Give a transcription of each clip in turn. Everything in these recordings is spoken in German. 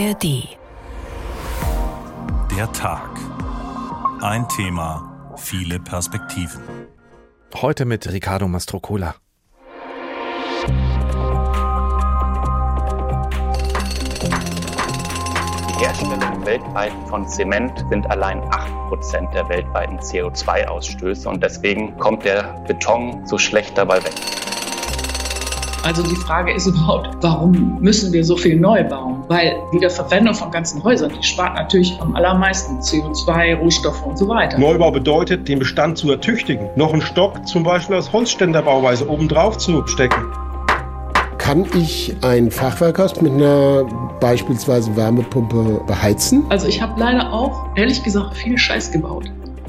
ARD. Der Tag. Ein Thema, viele Perspektiven. Heute mit Ricardo Mastrocola. Die Herstellung weltweit von Zement sind allein 8% der weltweiten CO2-Ausstöße und deswegen kommt der Beton so schlecht dabei weg. Also die Frage ist überhaupt, warum müssen wir so viel neu bauen? Weil Wiederverwendung von ganzen Häusern, die spart natürlich am allermeisten CO2, Rohstoffe und so weiter. Neubau bedeutet, den Bestand zu ertüchtigen. Noch einen Stock zum Beispiel als Holzständerbauweise obendrauf zu stecken. Kann ich ein Fachwerkhaus mit einer beispielsweise Wärmepumpe beheizen? Also ich habe leider auch, ehrlich gesagt, viel Scheiß gebaut.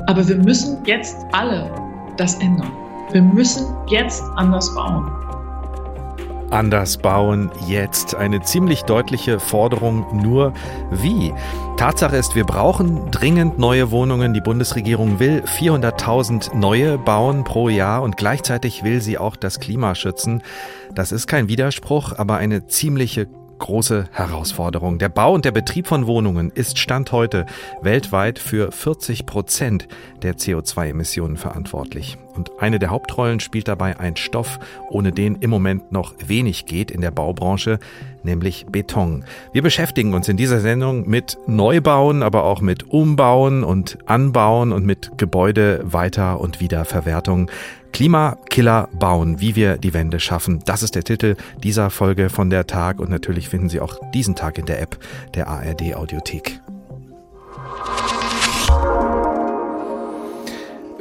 Aber wir müssen jetzt alle das ändern. Wir müssen jetzt anders bauen. Anders bauen jetzt. Eine ziemlich deutliche Forderung, nur wie? Tatsache ist, wir brauchen dringend neue Wohnungen. Die Bundesregierung will 400.000 neue bauen pro Jahr und gleichzeitig will sie auch das Klima schützen. Das ist kein Widerspruch, aber eine ziemliche große Herausforderung. Der Bau und der Betrieb von Wohnungen ist Stand heute weltweit für 40 Prozent der CO2-Emissionen verantwortlich. Und eine der Hauptrollen spielt dabei ein Stoff, ohne den im Moment noch wenig geht in der Baubranche, nämlich Beton. Wir beschäftigen uns in dieser Sendung mit Neubauen, aber auch mit Umbauen und Anbauen und mit Gebäude weiter und Wiederverwertung. Klimakiller bauen, wie wir die Wende schaffen. Das ist der Titel dieser Folge von der Tag und natürlich finden Sie auch diesen Tag in der App der ARD Audiothek.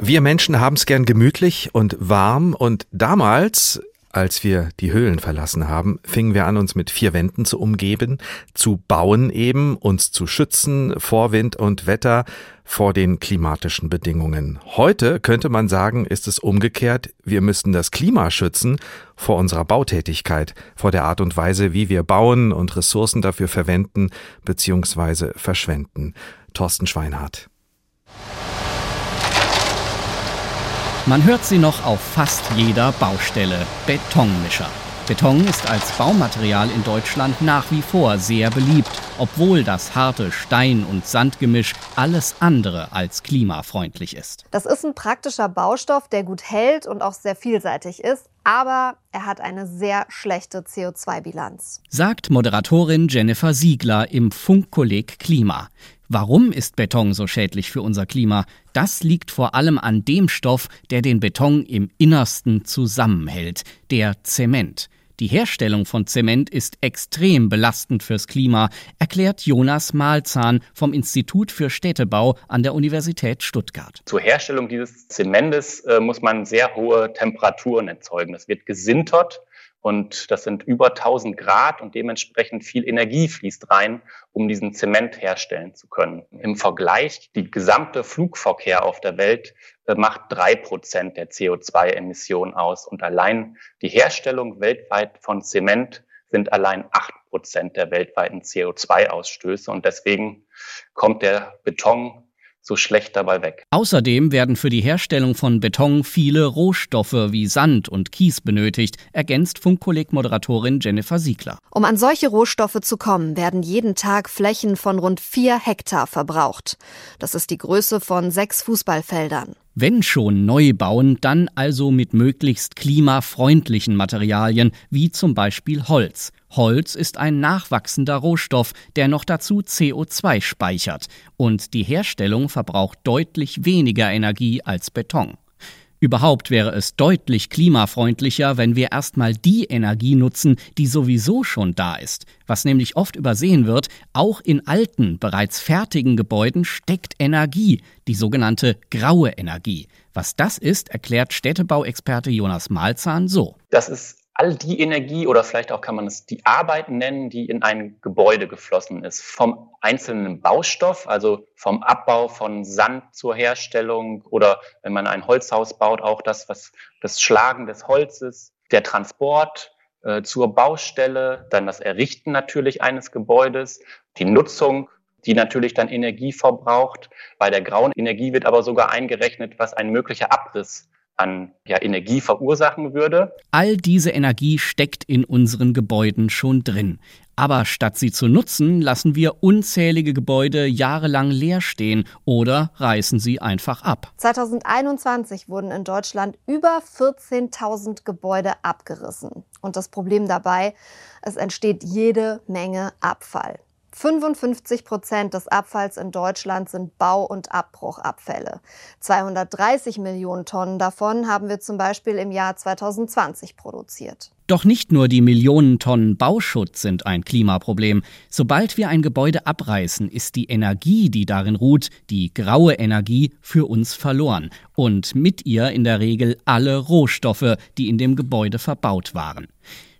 Wir Menschen haben es gern gemütlich und warm und damals als wir die Höhlen verlassen haben, fingen wir an, uns mit vier Wänden zu umgeben, zu bauen eben, uns zu schützen vor Wind und Wetter, vor den klimatischen Bedingungen. Heute könnte man sagen, ist es umgekehrt, wir müssten das Klima schützen vor unserer Bautätigkeit, vor der Art und Weise, wie wir bauen und Ressourcen dafür verwenden bzw. verschwenden. Thorsten Schweinhardt. Man hört sie noch auf fast jeder Baustelle. Betonmischer. Beton ist als Baumaterial in Deutschland nach wie vor sehr beliebt, obwohl das harte Stein- und Sandgemisch alles andere als klimafreundlich ist. Das ist ein praktischer Baustoff, der gut hält und auch sehr vielseitig ist, aber er hat eine sehr schlechte CO2-Bilanz. Sagt Moderatorin Jennifer Siegler im Funkkolleg Klima. Warum ist Beton so schädlich für unser Klima? Das liegt vor allem an dem Stoff, der den Beton im Innersten zusammenhält, der Zement. Die Herstellung von Zement ist extrem belastend fürs Klima, erklärt Jonas Mahlzahn vom Institut für Städtebau an der Universität Stuttgart. Zur Herstellung dieses Zementes äh, muss man sehr hohe Temperaturen erzeugen. Das wird gesintert und das sind über 1000 Grad und dementsprechend viel Energie fließt rein, um diesen Zement herstellen zu können. Im Vergleich, die gesamte Flugverkehr auf der Welt äh, macht drei Prozent der CO2-Emissionen aus. Und allein die Herstellung weltweit von Zement sind allein acht Prozent der weltweiten CO2-Ausstöße. Und deswegen kommt der Beton so schlecht dabei weg. Außerdem werden für die Herstellung von Beton viele Rohstoffe wie Sand und Kies benötigt, ergänzt Funkkolleg-Moderatorin Jennifer Siegler. Um an solche Rohstoffe zu kommen, werden jeden Tag Flächen von rund vier Hektar verbraucht. Das ist die Größe von sechs Fußballfeldern. Wenn schon neu bauen, dann also mit möglichst klimafreundlichen Materialien, wie zum Beispiel Holz. Holz ist ein nachwachsender Rohstoff, der noch dazu CO2 speichert, und die Herstellung verbraucht deutlich weniger Energie als Beton. Überhaupt wäre es deutlich klimafreundlicher, wenn wir erstmal die Energie nutzen, die sowieso schon da ist. Was nämlich oft übersehen wird, auch in alten, bereits fertigen Gebäuden steckt Energie, die sogenannte graue Energie. Was das ist, erklärt Städtebauexperte Jonas Malzahn so. Das ist all die Energie oder vielleicht auch kann man es die Arbeit nennen, die in ein Gebäude geflossen ist. Vom einzelnen Baustoff, also vom Abbau von Sand zur Herstellung oder wenn man ein Holzhaus baut, auch das, was das Schlagen des Holzes, der Transport äh, zur Baustelle, dann das Errichten natürlich eines Gebäudes, die Nutzung die natürlich dann Energie verbraucht. Bei der grauen Energie wird aber sogar eingerechnet, was ein möglicher Abriss an ja, Energie verursachen würde. All diese Energie steckt in unseren Gebäuden schon drin. Aber statt sie zu nutzen, lassen wir unzählige Gebäude jahrelang leer stehen oder reißen sie einfach ab. 2021 wurden in Deutschland über 14.000 Gebäude abgerissen. Und das Problem dabei, es entsteht jede Menge Abfall. 55 Prozent des Abfalls in Deutschland sind Bau- und Abbruchabfälle. 230 Millionen Tonnen davon haben wir zum Beispiel im Jahr 2020 produziert. Doch nicht nur die Millionen Tonnen Bauschutz sind ein Klimaproblem. Sobald wir ein Gebäude abreißen, ist die Energie, die darin ruht, die graue Energie, für uns verloren. Und mit ihr in der Regel alle Rohstoffe, die in dem Gebäude verbaut waren.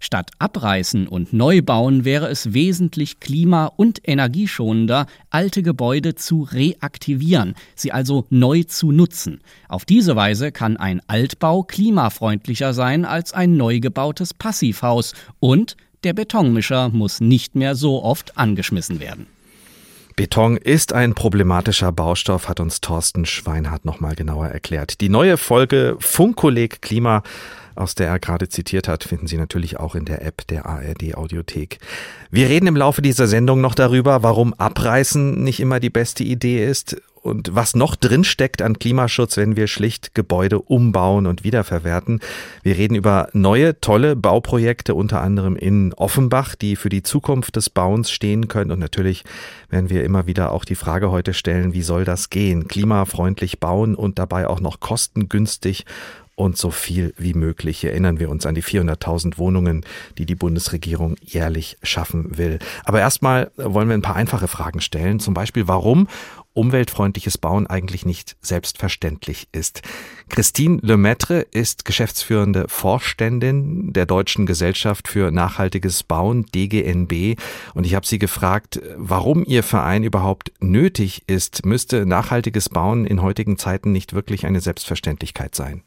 Statt abreißen und neu bauen wäre es wesentlich klima- und energieschonender, alte Gebäude zu reaktivieren, sie also neu zu nutzen. Auf diese Weise kann ein Altbau klimafreundlicher sein als ein neu gebautes Passivhaus und der Betonmischer muss nicht mehr so oft angeschmissen werden. Beton ist ein problematischer Baustoff, hat uns Thorsten Schweinhardt nochmal genauer erklärt. Die neue Folge Funkkolleg Klima aus der er gerade zitiert hat, finden Sie natürlich auch in der App der ARD Audiothek. Wir reden im Laufe dieser Sendung noch darüber, warum Abreißen nicht immer die beste Idee ist und was noch drinsteckt an Klimaschutz, wenn wir schlicht Gebäude umbauen und wiederverwerten. Wir reden über neue, tolle Bauprojekte, unter anderem in Offenbach, die für die Zukunft des Bauens stehen können. Und natürlich werden wir immer wieder auch die Frage heute stellen, wie soll das gehen? Klimafreundlich bauen und dabei auch noch kostengünstig und so viel wie möglich. Erinnern wir uns an die 400.000 Wohnungen, die die Bundesregierung jährlich schaffen will. Aber erstmal wollen wir ein paar einfache Fragen stellen. Zum Beispiel, warum umweltfreundliches Bauen eigentlich nicht selbstverständlich ist. Christine Lemaitre ist geschäftsführende Vorständin der Deutschen Gesellschaft für nachhaltiges Bauen, DGNB. Und ich habe sie gefragt, warum ihr Verein überhaupt nötig ist. Müsste nachhaltiges Bauen in heutigen Zeiten nicht wirklich eine Selbstverständlichkeit sein?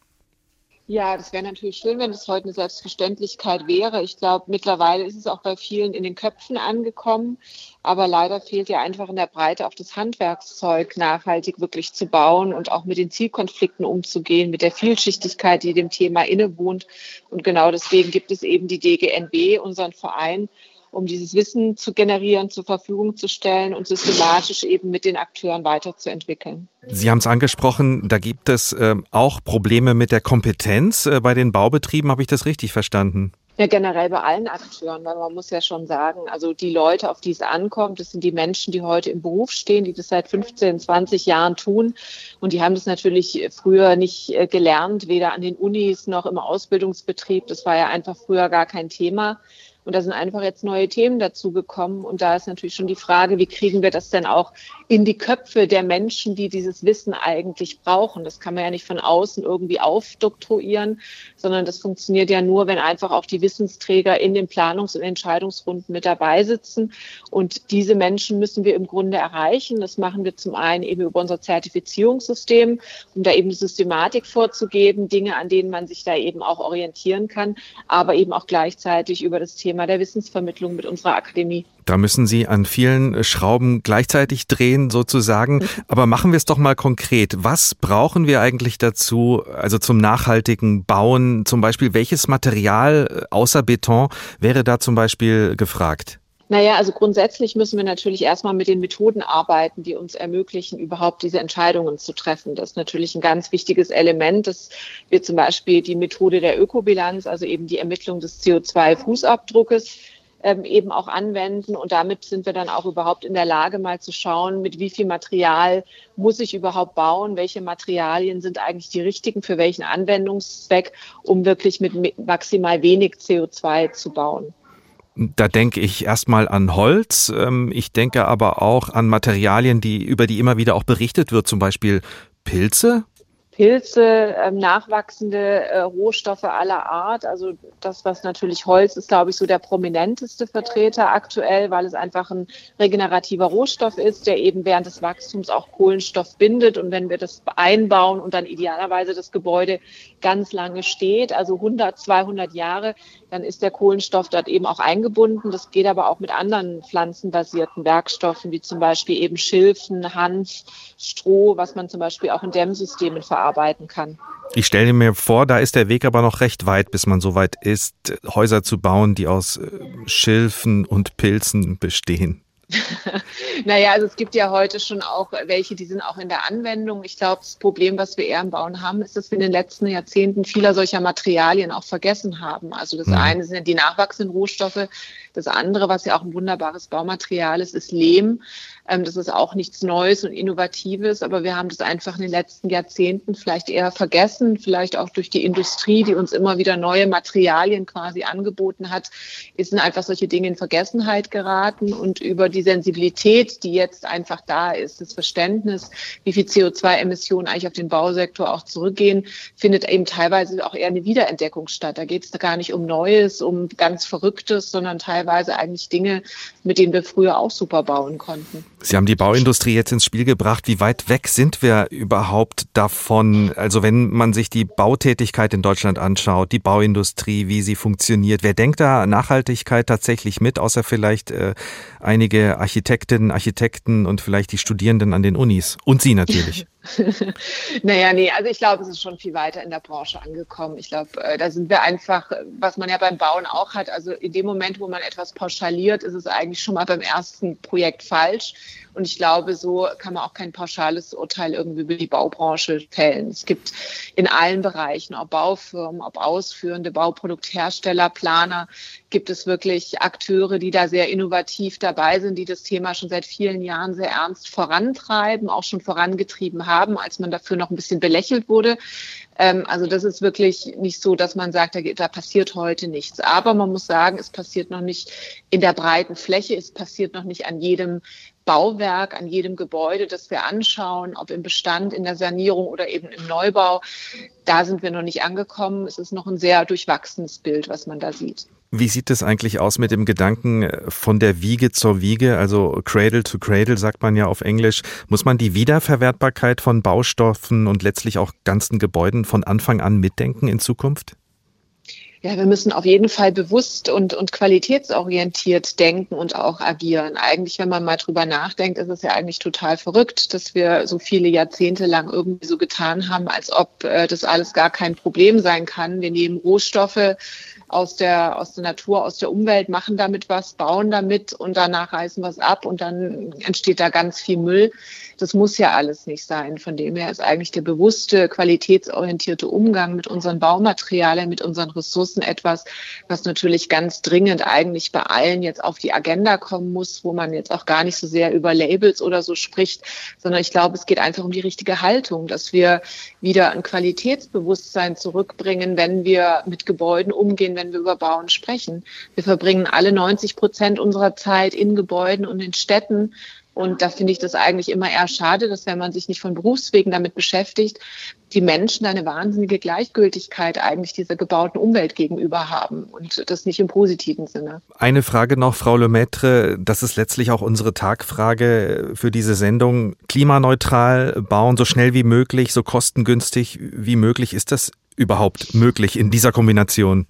Ja, das wäre natürlich schön, wenn es heute eine Selbstverständlichkeit wäre. Ich glaube, mittlerweile ist es auch bei vielen in den Köpfen angekommen. Aber leider fehlt ja einfach in der Breite auch das Handwerkszeug, nachhaltig wirklich zu bauen und auch mit den Zielkonflikten umzugehen, mit der Vielschichtigkeit, die dem Thema innewohnt. Und genau deswegen gibt es eben die DGNB, unseren Verein, um dieses Wissen zu generieren, zur Verfügung zu stellen und systematisch eben mit den Akteuren weiterzuentwickeln. Sie haben es angesprochen, da gibt es äh, auch Probleme mit der Kompetenz äh, bei den Baubetrieben. Habe ich das richtig verstanden? Ja, generell bei allen Akteuren, weil man muss ja schon sagen, also die Leute, auf die es ankommt, das sind die Menschen, die heute im Beruf stehen, die das seit 15, 20 Jahren tun. Und die haben das natürlich früher nicht äh, gelernt, weder an den Unis noch im Ausbildungsbetrieb. Das war ja einfach früher gar kein Thema. Und da sind einfach jetzt neue Themen dazugekommen. Und da ist natürlich schon die Frage, wie kriegen wir das denn auch in die Köpfe der Menschen, die dieses Wissen eigentlich brauchen? Das kann man ja nicht von außen irgendwie aufdoktroyieren, sondern das funktioniert ja nur, wenn einfach auch die Wissensträger in den Planungs- und Entscheidungsrunden mit dabei sitzen. Und diese Menschen müssen wir im Grunde erreichen. Das machen wir zum einen eben über unser Zertifizierungssystem, um da eben Systematik vorzugeben, Dinge, an denen man sich da eben auch orientieren kann, aber eben auch gleichzeitig über das Thema der Wissensvermittlung mit unserer Akademie. Da müssen Sie an vielen Schrauben gleichzeitig drehen, sozusagen. Aber machen wir es doch mal konkret. Was brauchen wir eigentlich dazu, also zum nachhaltigen Bauen? Zum Beispiel, welches Material äh, außer Beton wäre da zum Beispiel gefragt? Naja, also grundsätzlich müssen wir natürlich erstmal mit den Methoden arbeiten, die uns ermöglichen, überhaupt diese Entscheidungen zu treffen. Das ist natürlich ein ganz wichtiges Element. Das wird zum Beispiel die Methode der Ökobilanz, also eben die Ermittlung des CO2-Fußabdruckes, ähm, eben auch anwenden. Und damit sind wir dann auch überhaupt in der Lage, mal zu schauen, mit wie viel Material muss ich überhaupt bauen, welche Materialien sind eigentlich die richtigen für welchen Anwendungszweck, um wirklich mit maximal wenig CO2 zu bauen. Da denke ich erstmal an Holz. Ähm, ich denke aber auch an Materialien, die, über die immer wieder auch berichtet wird, zum Beispiel Pilze. Pilze, ähm, nachwachsende äh, Rohstoffe aller Art. Also das, was natürlich Holz ist, glaube ich, so der prominenteste Vertreter aktuell, weil es einfach ein regenerativer Rohstoff ist, der eben während des Wachstums auch Kohlenstoff bindet. Und wenn wir das einbauen und dann idealerweise das Gebäude ganz lange steht, also 100, 200 Jahre, dann ist der Kohlenstoff dort eben auch eingebunden. Das geht aber auch mit anderen pflanzenbasierten Werkstoffen, wie zum Beispiel eben Schilfen, Hanf, Stroh, was man zum Beispiel auch in Dämmsystemen verarbeitet weiterarbeiten kann. Ich stelle mir vor, da ist der Weg aber noch recht weit, bis man so weit ist, Häuser zu bauen, die aus äh, Schilfen und Pilzen bestehen. naja, also es gibt ja heute schon auch welche, die sind auch in der Anwendung. Ich glaube, das Problem, was wir eher im Bauen haben, ist, dass wir in den letzten Jahrzehnten vieler solcher Materialien auch vergessen haben. Also das mhm. eine sind ja die nachwachsenden Rohstoffe, das andere, was ja auch ein wunderbares Baumaterial ist, ist Lehm. Ähm, das ist auch nichts Neues und Innovatives, aber wir haben das einfach in den letzten Jahrzehnten vielleicht eher vergessen, vielleicht auch durch die Industrie, die uns immer wieder neue Materialien quasi angeboten hat, sind einfach solche Dinge in Vergessenheit geraten und über die Sensibilität, die jetzt einfach da ist, das Verständnis, wie viel CO2-Emissionen eigentlich auf den Bausektor auch zurückgehen, findet eben teilweise auch eher eine Wiederentdeckung statt. Da geht es gar nicht um Neues, um ganz Verrücktes, sondern teilweise eigentlich Dinge, mit denen wir früher auch super bauen konnten. Sie haben die Bauindustrie jetzt ins Spiel gebracht. Wie weit weg sind wir überhaupt davon? Also wenn man sich die Bautätigkeit in Deutschland anschaut, die Bauindustrie, wie sie funktioniert, wer denkt da Nachhaltigkeit tatsächlich mit, außer vielleicht äh, einige Architektinnen, Architekten und vielleicht die Studierenden an den Unis und Sie natürlich? naja, nee, also ich glaube, es ist schon viel weiter in der Branche angekommen. Ich glaube, äh, da sind wir einfach, was man ja beim Bauen auch hat, also in dem Moment, wo man etwas pauschaliert, ist es eigentlich schon mal beim ersten Projekt falsch. Und ich glaube, so kann man auch kein pauschales Urteil irgendwie über die Baubranche fällen. Es gibt in allen Bereichen, ob Baufirmen, ob ausführende Bauprodukthersteller, Planer, gibt es wirklich Akteure, die da sehr innovativ dabei sind, die das Thema schon seit vielen Jahren sehr ernst vorantreiben, auch schon vorangetrieben haben, als man dafür noch ein bisschen belächelt wurde. Ähm, also das ist wirklich nicht so, dass man sagt, da, da, passiert heute nichts. Aber man muss sagen, es passiert noch nicht in der breiten Fläche, es passiert noch nicht an jedem Bauwerk, an jedem Gebäude, das wir anschauen, ob im Bestand, in der Sanierung oder eben im Neubau. Da sind wir noch nicht angekommen. Es ist noch ein sehr durchwachsenes Bild, was man da sieht. Wie sieht es eigentlich aus mit dem Gedanken äh, von der Wiege zur Wiege, also Cradle to Cradle sagt man ja auf Englisch? Muss man die Wiederverwertbarkeit von Baustoffen und letztlich auch ganzen Gebäuden von Anfang an mitdenken in Zukunft? Ja, wir müssen auf jeden Fall bewusst und, und qualitätsorientiert denken und auch agieren. Eigentlich, wenn man mal drüber nachdenkt, ist es ja eigentlich total verrückt, dass wir so viele Jahrzehnte lang irgendwie so getan haben, als ob äh, das alles gar kein Problem sein kann. Wir nehmen Rohstoffe, aus der, aus der Natur, aus der Umwelt, machen damit was, bauen damit und danach reißen es ab und dann entsteht da ganz viel Müll. Das muss ja alles nicht sein. Von dem her ist eigentlich der bewusste, qualitätsorientierte Umgang mit unseren Baumaterialien, mit unseren Ressourcen etwas, was natürlich ganz dringend eigentlich bei allen jetzt auf die Agenda kommen muss, wo man jetzt auch gar nicht so sehr über Labels oder so spricht, sondern ich glaube, es geht einfach um die richtige Haltung, dass wir wieder ein Qualitätsbewusstsein zurückbringen, wenn wir mit Gebäuden umgehen, wenn wir über Bauen sprechen. Wir verbringen alle 90 Prozent unserer Zeit in Gebäuden und in Städten. Und da finde ich das eigentlich immer eher schade, dass wenn man sich nicht von Berufswegen damit beschäftigt, die Menschen eine wahnsinnige Gleichgültigkeit eigentlich dieser gebauten Umwelt gegenüber haben und das nicht im positiven Sinne. Eine Frage noch, Frau Lemaitre, das ist letztlich auch unsere Tagfrage für diese Sendung. Klimaneutral bauen, so schnell wie möglich, so kostengünstig wie möglich. Ist das überhaupt möglich in dieser Kombination?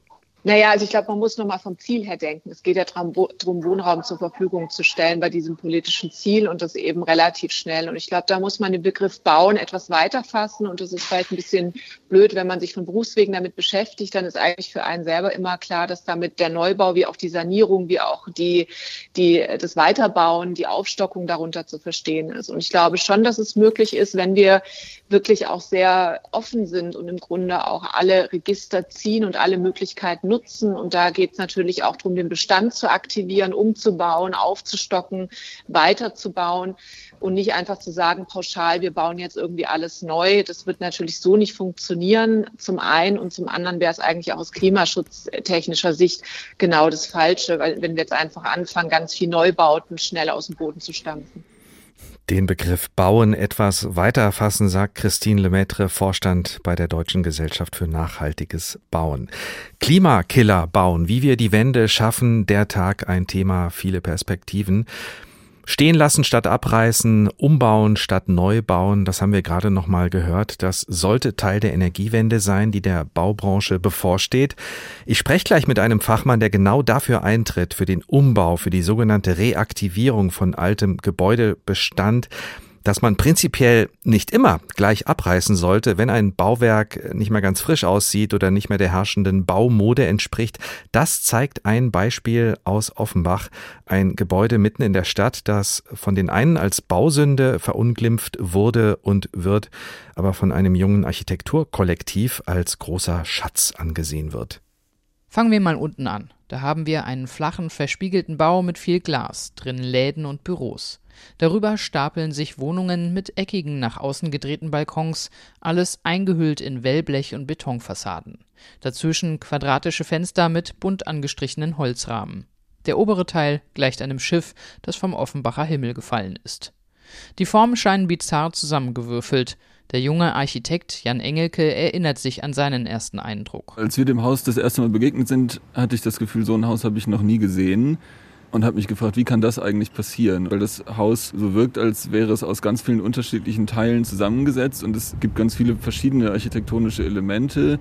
Naja, also ich glaube, man muss nochmal vom Ziel her denken. Es geht ja darum, Wohnraum zur Verfügung zu stellen bei diesem politischen Ziel und das eben relativ schnell. Und ich glaube, da muss man den Begriff Bauen etwas weiter fassen und das ist vielleicht ein bisschen blöd, wenn man sich von Berufswegen damit beschäftigt, dann ist eigentlich für einen selber immer klar, dass damit der Neubau wie auch die Sanierung, wie auch die, die, das Weiterbauen, die Aufstockung darunter zu verstehen ist. Und ich glaube schon, dass es möglich ist, wenn wir wirklich auch sehr offen sind und im Grunde auch alle Register ziehen und alle Möglichkeiten nutzen. Und da geht es natürlich auch darum, den Bestand zu aktivieren, umzubauen, aufzustocken, weiterzubauen und nicht einfach zu sagen, pauschal, wir bauen jetzt irgendwie alles neu. Das wird natürlich so nicht funktionieren, zum einen. Und zum anderen wäre es eigentlich auch aus klimaschutztechnischer Sicht genau das Falsche, weil wenn wir jetzt einfach anfangen, ganz viel Neubauten schnell aus dem Boden zu stampfen. Den Begriff Bauen etwas weiter fassen, sagt Christine Lemaitre, Vorstand bei der Deutschen Gesellschaft für nachhaltiges Bauen. Klimakiller bauen, wie wir die Wende schaffen, der Tag ein Thema, viele Perspektiven. Stehen lassen statt abreißen, umbauen statt neu bauen, das haben wir gerade noch mal gehört. Das sollte Teil der Energiewende sein, die der Baubranche bevorsteht. Ich spreche gleich mit einem Fachmann, der genau dafür eintritt, für den Umbau, für die sogenannte Reaktivierung von altem Gebäudebestand. Dass man prinzipiell nicht immer gleich abreißen sollte, wenn ein Bauwerk nicht mehr ganz frisch aussieht oder nicht mehr der herrschenden Baumode entspricht. Das zeigt ein Beispiel aus Offenbach, ein Gebäude mitten in der Stadt, das von den einen als Bausünde verunglimpft wurde und wird, aber von einem jungen Architekturkollektiv als großer Schatz angesehen wird. Fangen wir mal unten an. Da haben wir einen flachen, verspiegelten Bau mit viel Glas, drin Läden und Büros. Darüber stapeln sich Wohnungen mit eckigen, nach außen gedrehten Balkons, alles eingehüllt in Wellblech und Betonfassaden. Dazwischen quadratische Fenster mit bunt angestrichenen Holzrahmen. Der obere Teil gleicht einem Schiff, das vom Offenbacher Himmel gefallen ist. Die Formen scheinen bizarr zusammengewürfelt. Der junge Architekt Jan Engelke erinnert sich an seinen ersten Eindruck. Als wir dem Haus das erste Mal begegnet sind, hatte ich das Gefühl, so ein Haus habe ich noch nie gesehen und habe mich gefragt, wie kann das eigentlich passieren? Weil das Haus so wirkt, als wäre es aus ganz vielen unterschiedlichen Teilen zusammengesetzt und es gibt ganz viele verschiedene architektonische Elemente,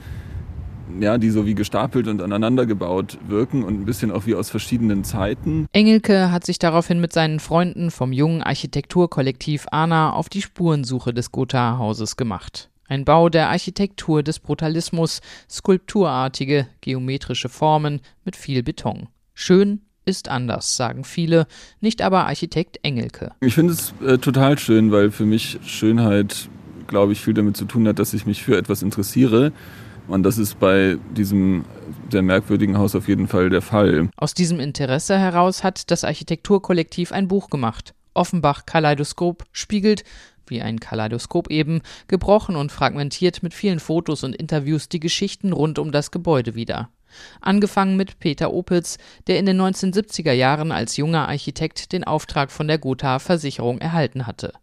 ja, die so wie gestapelt und aneinander gebaut wirken und ein bisschen auch wie aus verschiedenen Zeiten. Engelke hat sich daraufhin mit seinen Freunden vom jungen Architekturkollektiv ANA auf die Spurensuche des Gotha-Hauses gemacht. Ein Bau der Architektur des Brutalismus, skulpturartige, geometrische Formen mit viel Beton. Schön, ist anders, sagen viele, nicht aber Architekt Engelke. Ich finde es äh, total schön, weil für mich Schönheit, glaube ich, viel damit zu tun hat, dass ich mich für etwas interessiere. Und das ist bei diesem sehr merkwürdigen Haus auf jeden Fall der Fall. Aus diesem Interesse heraus hat das Architekturkollektiv ein Buch gemacht. Offenbach Kaleidoskop spiegelt, wie ein Kaleidoskop eben, gebrochen und fragmentiert mit vielen Fotos und Interviews die Geschichten rund um das Gebäude wieder. Angefangen mit Peter Opitz, der in den 1970er Jahren als junger Architekt den Auftrag von der Gotha Versicherung erhalten hatte.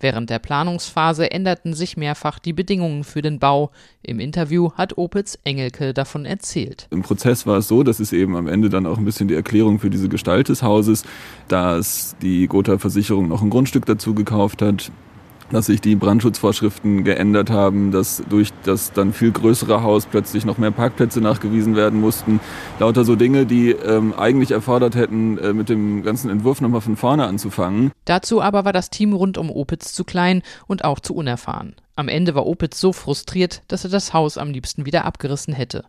Während der Planungsphase änderten sich mehrfach die Bedingungen für den Bau. Im Interview hat Opitz Engelke davon erzählt. Im Prozess war es so, dass es eben am Ende dann auch ein bisschen die Erklärung für diese Gestalt des Hauses, dass die Gotha Versicherung noch ein Grundstück dazu gekauft hat, dass sich die Brandschutzvorschriften geändert haben, dass durch das dann viel größere Haus plötzlich noch mehr Parkplätze nachgewiesen werden mussten. Lauter so Dinge, die ähm, eigentlich erfordert hätten, äh, mit dem ganzen Entwurf nochmal von vorne anzufangen. Dazu aber war das Team rund um Opitz zu klein und auch zu unerfahren. Am Ende war Opitz so frustriert, dass er das Haus am liebsten wieder abgerissen hätte.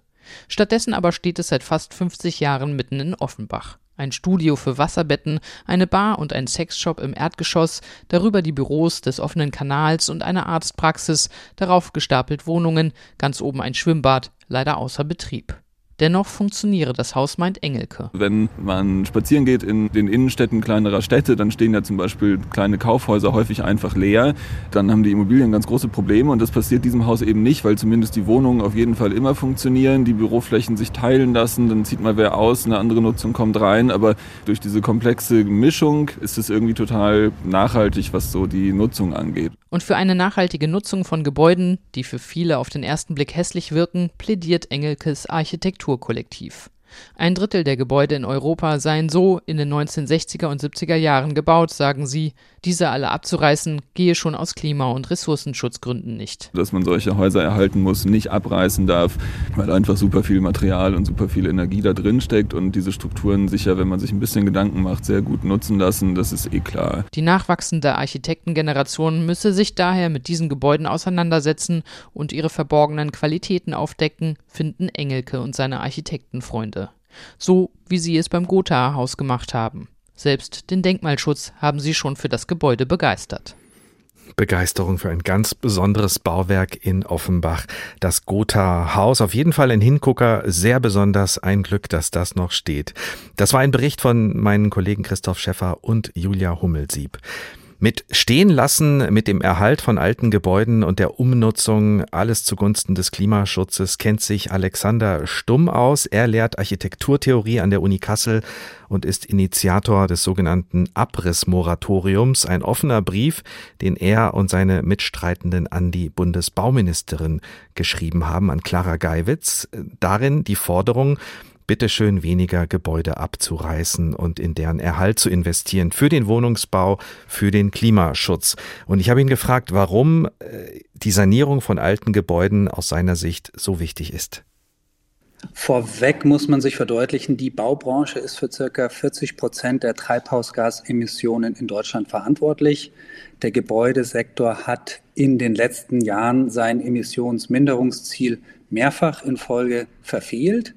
Stattdessen aber steht es seit fast 50 Jahren mitten in Offenbach ein Studio für Wasserbetten, eine Bar und ein Sexshop im Erdgeschoss, darüber die Büros des offenen Kanals und eine Arztpraxis, darauf gestapelt Wohnungen, ganz oben ein Schwimmbad, leider außer Betrieb. Dennoch funktioniere das Haus, meint Engelke. Wenn man spazieren geht in den Innenstädten kleinerer Städte, dann stehen ja zum Beispiel kleine Kaufhäuser häufig einfach leer. Dann haben die Immobilien ganz große Probleme und das passiert diesem Haus eben nicht, weil zumindest die Wohnungen auf jeden Fall immer funktionieren, die Büroflächen sich teilen lassen, dann zieht mal wer aus, eine andere Nutzung kommt rein. Aber durch diese komplexe Mischung ist es irgendwie total nachhaltig, was so die Nutzung angeht. Und für eine nachhaltige Nutzung von Gebäuden, die für viele auf den ersten Blick hässlich wirken, plädiert Engelkes Architekturkollektiv. Ein Drittel der Gebäude in Europa seien so in den 1960er und 70er Jahren gebaut, sagen sie. Diese alle abzureißen, gehe schon aus Klima- und Ressourcenschutzgründen nicht. Dass man solche Häuser erhalten muss, nicht abreißen darf, weil einfach super viel Material und super viel Energie da drin steckt und diese Strukturen sicher, wenn man sich ein bisschen Gedanken macht, sehr gut nutzen lassen, das ist eh klar. Die nachwachsende Architektengeneration müsse sich daher mit diesen Gebäuden auseinandersetzen und ihre verborgenen Qualitäten aufdecken, finden Engelke und seine Architektenfreunde. So wie sie es beim Gotha-Haus gemacht haben. Selbst den Denkmalschutz haben sie schon für das Gebäude begeistert. Begeisterung für ein ganz besonderes Bauwerk in Offenbach. Das Gotha Haus, auf jeden Fall ein Hingucker, sehr besonders. Ein Glück, dass das noch steht. Das war ein Bericht von meinen Kollegen Christoph Schäffer und Julia Hummelsieb. Mit Stehenlassen, mit dem Erhalt von alten Gebäuden und der Umnutzung, alles zugunsten des Klimaschutzes, kennt sich Alexander Stumm aus. Er lehrt Architekturtheorie an der Uni Kassel und ist Initiator des sogenannten Abrissmoratoriums, ein offener Brief, den er und seine Mitstreitenden an die Bundesbauministerin geschrieben haben, an Clara Geiwitz. Darin die Forderung, bitteschön weniger Gebäude abzureißen und in deren Erhalt zu investieren für den Wohnungsbau, für den Klimaschutz. Und ich habe ihn gefragt, warum äh, die Sanierung von alten Gebäuden aus seiner Sicht so wichtig ist. Vorweg muss man sich verdeutlichen, die Baubranche ist für circa 40 Prozent der Treibhausgasemissionen in Deutschland verantwortlich. Der Gebäudesektor hat in den letzten Jahren sein Emissionsminderungsziel mehrfach in Folge verfehlt.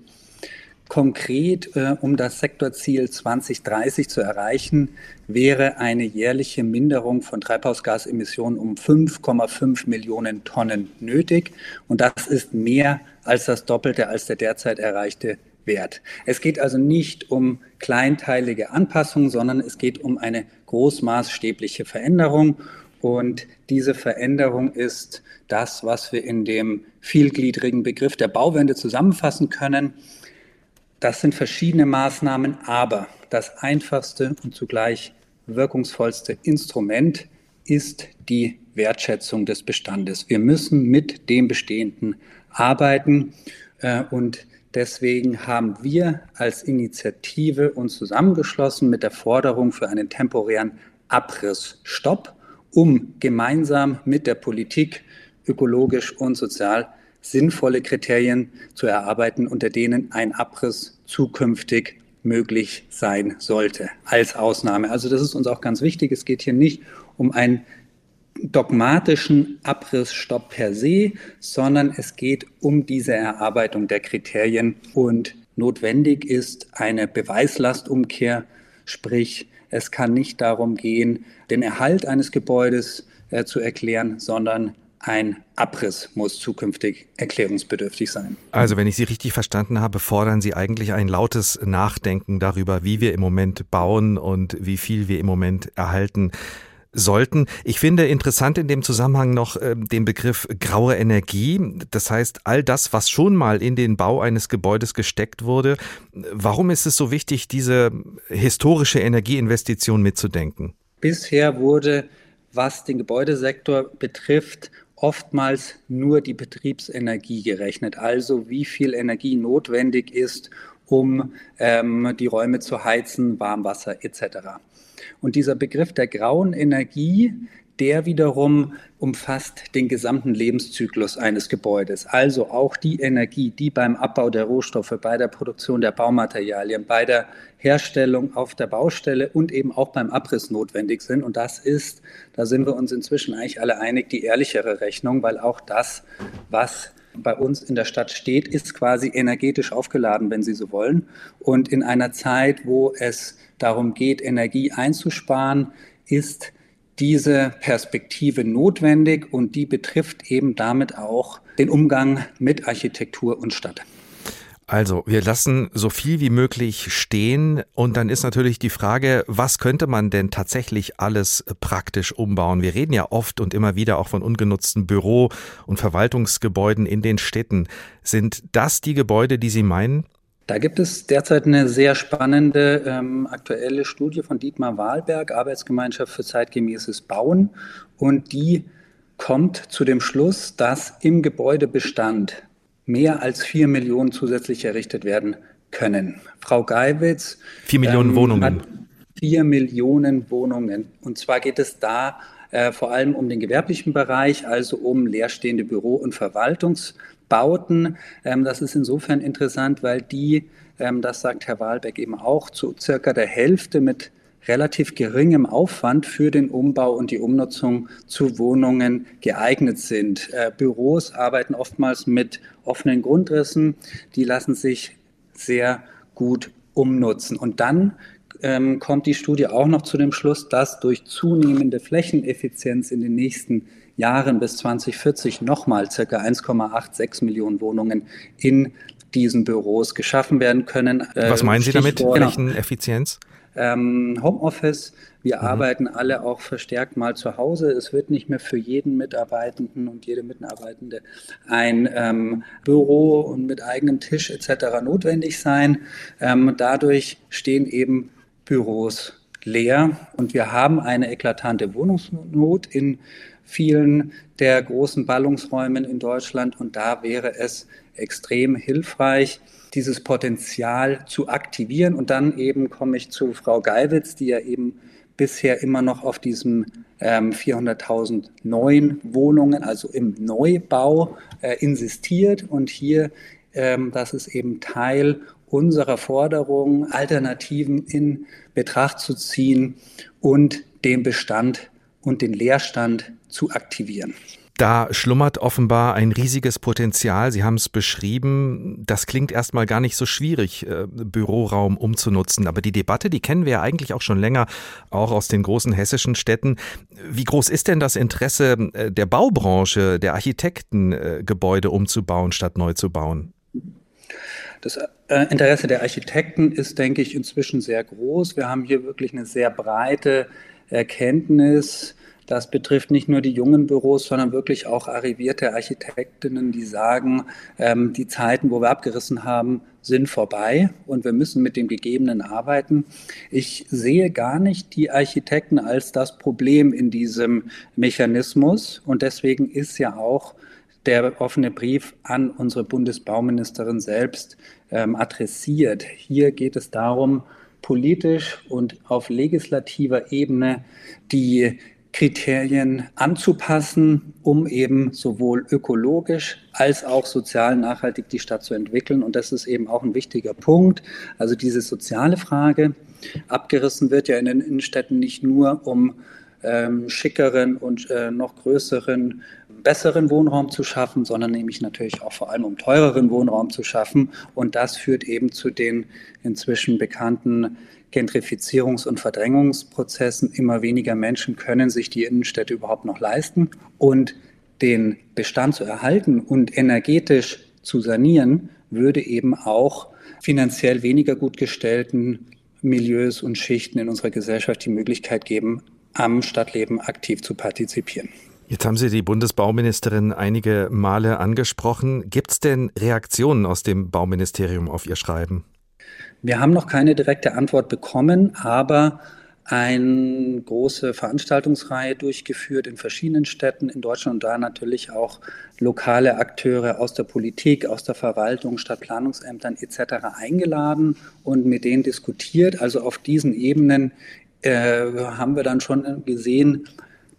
Konkret, äh, um das Sektorziel 2030 zu erreichen, wäre eine jährliche Minderung von Treibhausgasemissionen um 5,5 Millionen Tonnen nötig. Und das ist mehr als das Doppelte als der derzeit erreichte Wert. Es geht also nicht um kleinteilige Anpassungen, sondern es geht um eine großmaßstäbliche Veränderung. Und diese Veränderung ist das, was wir in dem vielgliedrigen Begriff der Bauwende zusammenfassen können. Das sind verschiedene Maßnahmen, aber das einfachste und zugleich wirkungsvollste Instrument ist die Wertschätzung des Bestandes. Wir müssen mit dem Bestehenden arbeiten äh, und deswegen haben wir als Initiative uns zusammengeschlossen mit der Forderung für einen temporären Abrissstopp, um gemeinsam mit der Politik ökologisch und sozial sinnvolle Kriterien zu erarbeiten, unter denen ein Abriss zukünftig möglich sein sollte, als Ausnahme. Also das ist uns auch ganz wichtig. Es geht hier nicht um einen dogmatischen Abrissstopp per se, sondern es geht um diese Erarbeitung der Kriterien und notwendig ist eine Beweislastumkehr, sprich es kann nicht darum gehen, den Erhalt eines Gebäudes äh, zu erklären, sondern ein Abriss muss zukünftig erklärungsbedürftig sein. Also wenn ich Sie richtig verstanden habe, fordern Sie eigentlich ein lautes Nachdenken darüber, wie wir im Moment bauen und wie viel wir im Moment erhalten sollten. Ich finde interessant in dem Zusammenhang noch äh, den Begriff graue Energie. Das heißt, all das, was schon mal in den Bau eines Gebäudes gesteckt wurde. Warum ist es so wichtig, diese historische Energieinvestition mitzudenken? Bisher wurde, was den Gebäudesektor betrifft, oftmals nur die Betriebsenergie gerechnet, also wie viel Energie notwendig ist, um ähm, die Räume zu heizen, Warmwasser etc. Und dieser Begriff der grauen Energie, der wiederum umfasst den gesamten Lebenszyklus eines Gebäudes. Also auch die Energie, die beim Abbau der Rohstoffe, bei der Produktion der Baumaterialien, bei der Herstellung auf der Baustelle und eben auch beim Abriss notwendig sind. Und das ist, da sind wir uns inzwischen eigentlich alle einig, die ehrlichere Rechnung, weil auch das, was bei uns in der Stadt steht, ist quasi energetisch aufgeladen, wenn Sie so wollen. Und in einer Zeit, wo es darum geht, Energie einzusparen, ist diese Perspektive notwendig und die betrifft eben damit auch den Umgang mit Architektur und Stadt. Also, wir lassen so viel wie möglich stehen und dann ist natürlich die Frage, was könnte man denn tatsächlich alles praktisch umbauen? Wir reden ja oft und immer wieder auch von ungenutzten Büro- und Verwaltungsgebäuden in den Städten. Sind das die Gebäude, die Sie meinen? Da gibt es derzeit eine sehr spannende ähm, aktuelle Studie von Dietmar Wahlberg, Arbeitsgemeinschaft für zeitgemäßes Bauen. Und die kommt zu dem Schluss, dass im Gebäudebestand mehr als vier Millionen zusätzlich errichtet werden können. Frau Geiwitz. Vier Millionen ähm, Wohnungen. vier Millionen Wohnungen. Und zwar geht es da äh, vor allem um den gewerblichen Bereich, also um leerstehende Büro- und Verwaltungsbauten. Ähm, das ist insofern interessant, weil die, ähm, das sagt Herr Wahlbeck eben auch, zu circa der Hälfte mit relativ geringem Aufwand für den Umbau und die Umnutzung zu Wohnungen geeignet sind. Äh, Büros arbeiten oftmals mit offenen Grundrissen, die lassen sich sehr gut umnutzen. Und dann ähm, kommt die Studie auch noch zu dem Schluss, dass durch zunehmende Flächeneffizienz in den nächsten Jahren bis 2040 nochmal circa 1,86 Millionen Wohnungen in diesen Büros geschaffen werden können. Was meinen Sie damit, Flächeneffizienz? ähm, Homeoffice. Wir mhm. arbeiten alle auch verstärkt mal zu Hause. Es wird nicht mehr für jeden Mitarbeitenden und jede Mitarbeitende ein ähm, Büro und mit eigenem Tisch etc. notwendig sein. Ähm, dadurch stehen eben Büros leer und wir haben eine eklatante Wohnungsnot in vielen der großen Ballungsräumen in Deutschland und da wäre es extrem hilfreich, dieses Potenzial zu aktivieren. Und dann eben komme ich zu Frau Geiwitz, die ja eben bisher immer noch auf diesem ähm, 400.000 neuen Wohnungen, also im Neubau, äh, insistiert und hier ähm, das ist eben Teil unserer Forderung, Alternativen in Betracht zu ziehen und den Bestand und den Leerstand zu aktivieren. Da schlummert offenbar ein riesiges Potenzial. Sie haben es beschrieben. Das klingt erstmal gar nicht so schwierig, äh, Büroraum umzunutzen. Aber die Debatte, die kennen wir ja eigentlich auch schon länger, auch aus den großen hessischen Städten. Wie groß ist denn das Interesse äh, der Baubranche, der Architekten, äh, Gebäude umzubauen statt neu zu bauen? Das Interesse der Architekten ist, denke ich, inzwischen sehr groß. Wir haben hier wirklich eine sehr breite Erkenntnis das betrifft nicht nur die jungen Büros, sondern wirklich auch arrivierte Architektinnen, die sagen, ähm, die Zeiten, wo wir abgerissen haben, sind vorbei und wir müssen mit dem Gegebenen arbeiten. Ich sehe gar nicht die Architekten als das Problem in diesem Mechanismus und deswegen ist ja auch der offene Brief an unsere Bundesbauministerin selbst ähm, adressiert. Hier geht es darum, politisch und auf legislativer Ebene die Kriterien anzupassen, um eben sowohl ökologisch als auch sozial nachhaltig die Stadt zu entwickeln. Und das ist eben auch ein wichtiger Punkt. Also diese soziale Frage. Abgerissen wird ja in den Innenstädten nicht nur, um ähm, schickeren und äh, noch größeren, besseren Wohnraum zu schaffen, sondern nämlich natürlich auch vor allem um teureren Wohnraum zu schaffen. Und das führt eben zu den inzwischen bekannten Gentrifizierungs- und Verdrängungsprozessen. Immer weniger Menschen können sich die Innenstädte überhaupt noch leisten. Und den Bestand zu erhalten und energetisch zu sanieren, würde eben auch finanziell weniger gut gestellten Milieus und Schichten in unserer Gesellschaft die Möglichkeit geben, am Stadtleben aktiv zu partizipieren. Jetzt haben Sie die Bundesbauministerin einige Male angesprochen. Gibt es denn Reaktionen aus dem Bauministerium auf Ihr Schreiben? Wir haben noch keine direkte Antwort bekommen, aber eine große Veranstaltungsreihe durchgeführt in verschiedenen Städten in Deutschland und da natürlich auch lokale Akteure aus der Politik, aus der Verwaltung, Stadtplanungsämtern etc. eingeladen und mit denen diskutiert. Also auf diesen Ebenen äh, haben wir dann schon gesehen,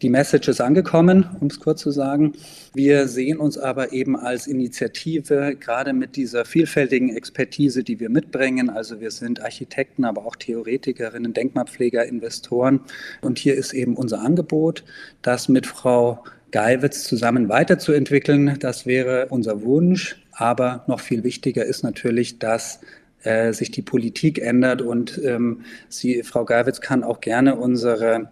die Message ist angekommen, um es kurz zu sagen. Wir sehen uns aber eben als Initiative, gerade mit dieser vielfältigen Expertise, die wir mitbringen. Also wir sind Architekten, aber auch Theoretikerinnen, Denkmalpfleger, Investoren. Und hier ist eben unser Angebot, das mit Frau Geiwitz zusammen weiterzuentwickeln. Das wäre unser Wunsch. Aber noch viel wichtiger ist natürlich, dass äh, sich die Politik ändert und ähm, sie, Frau Geiwitz kann auch gerne unsere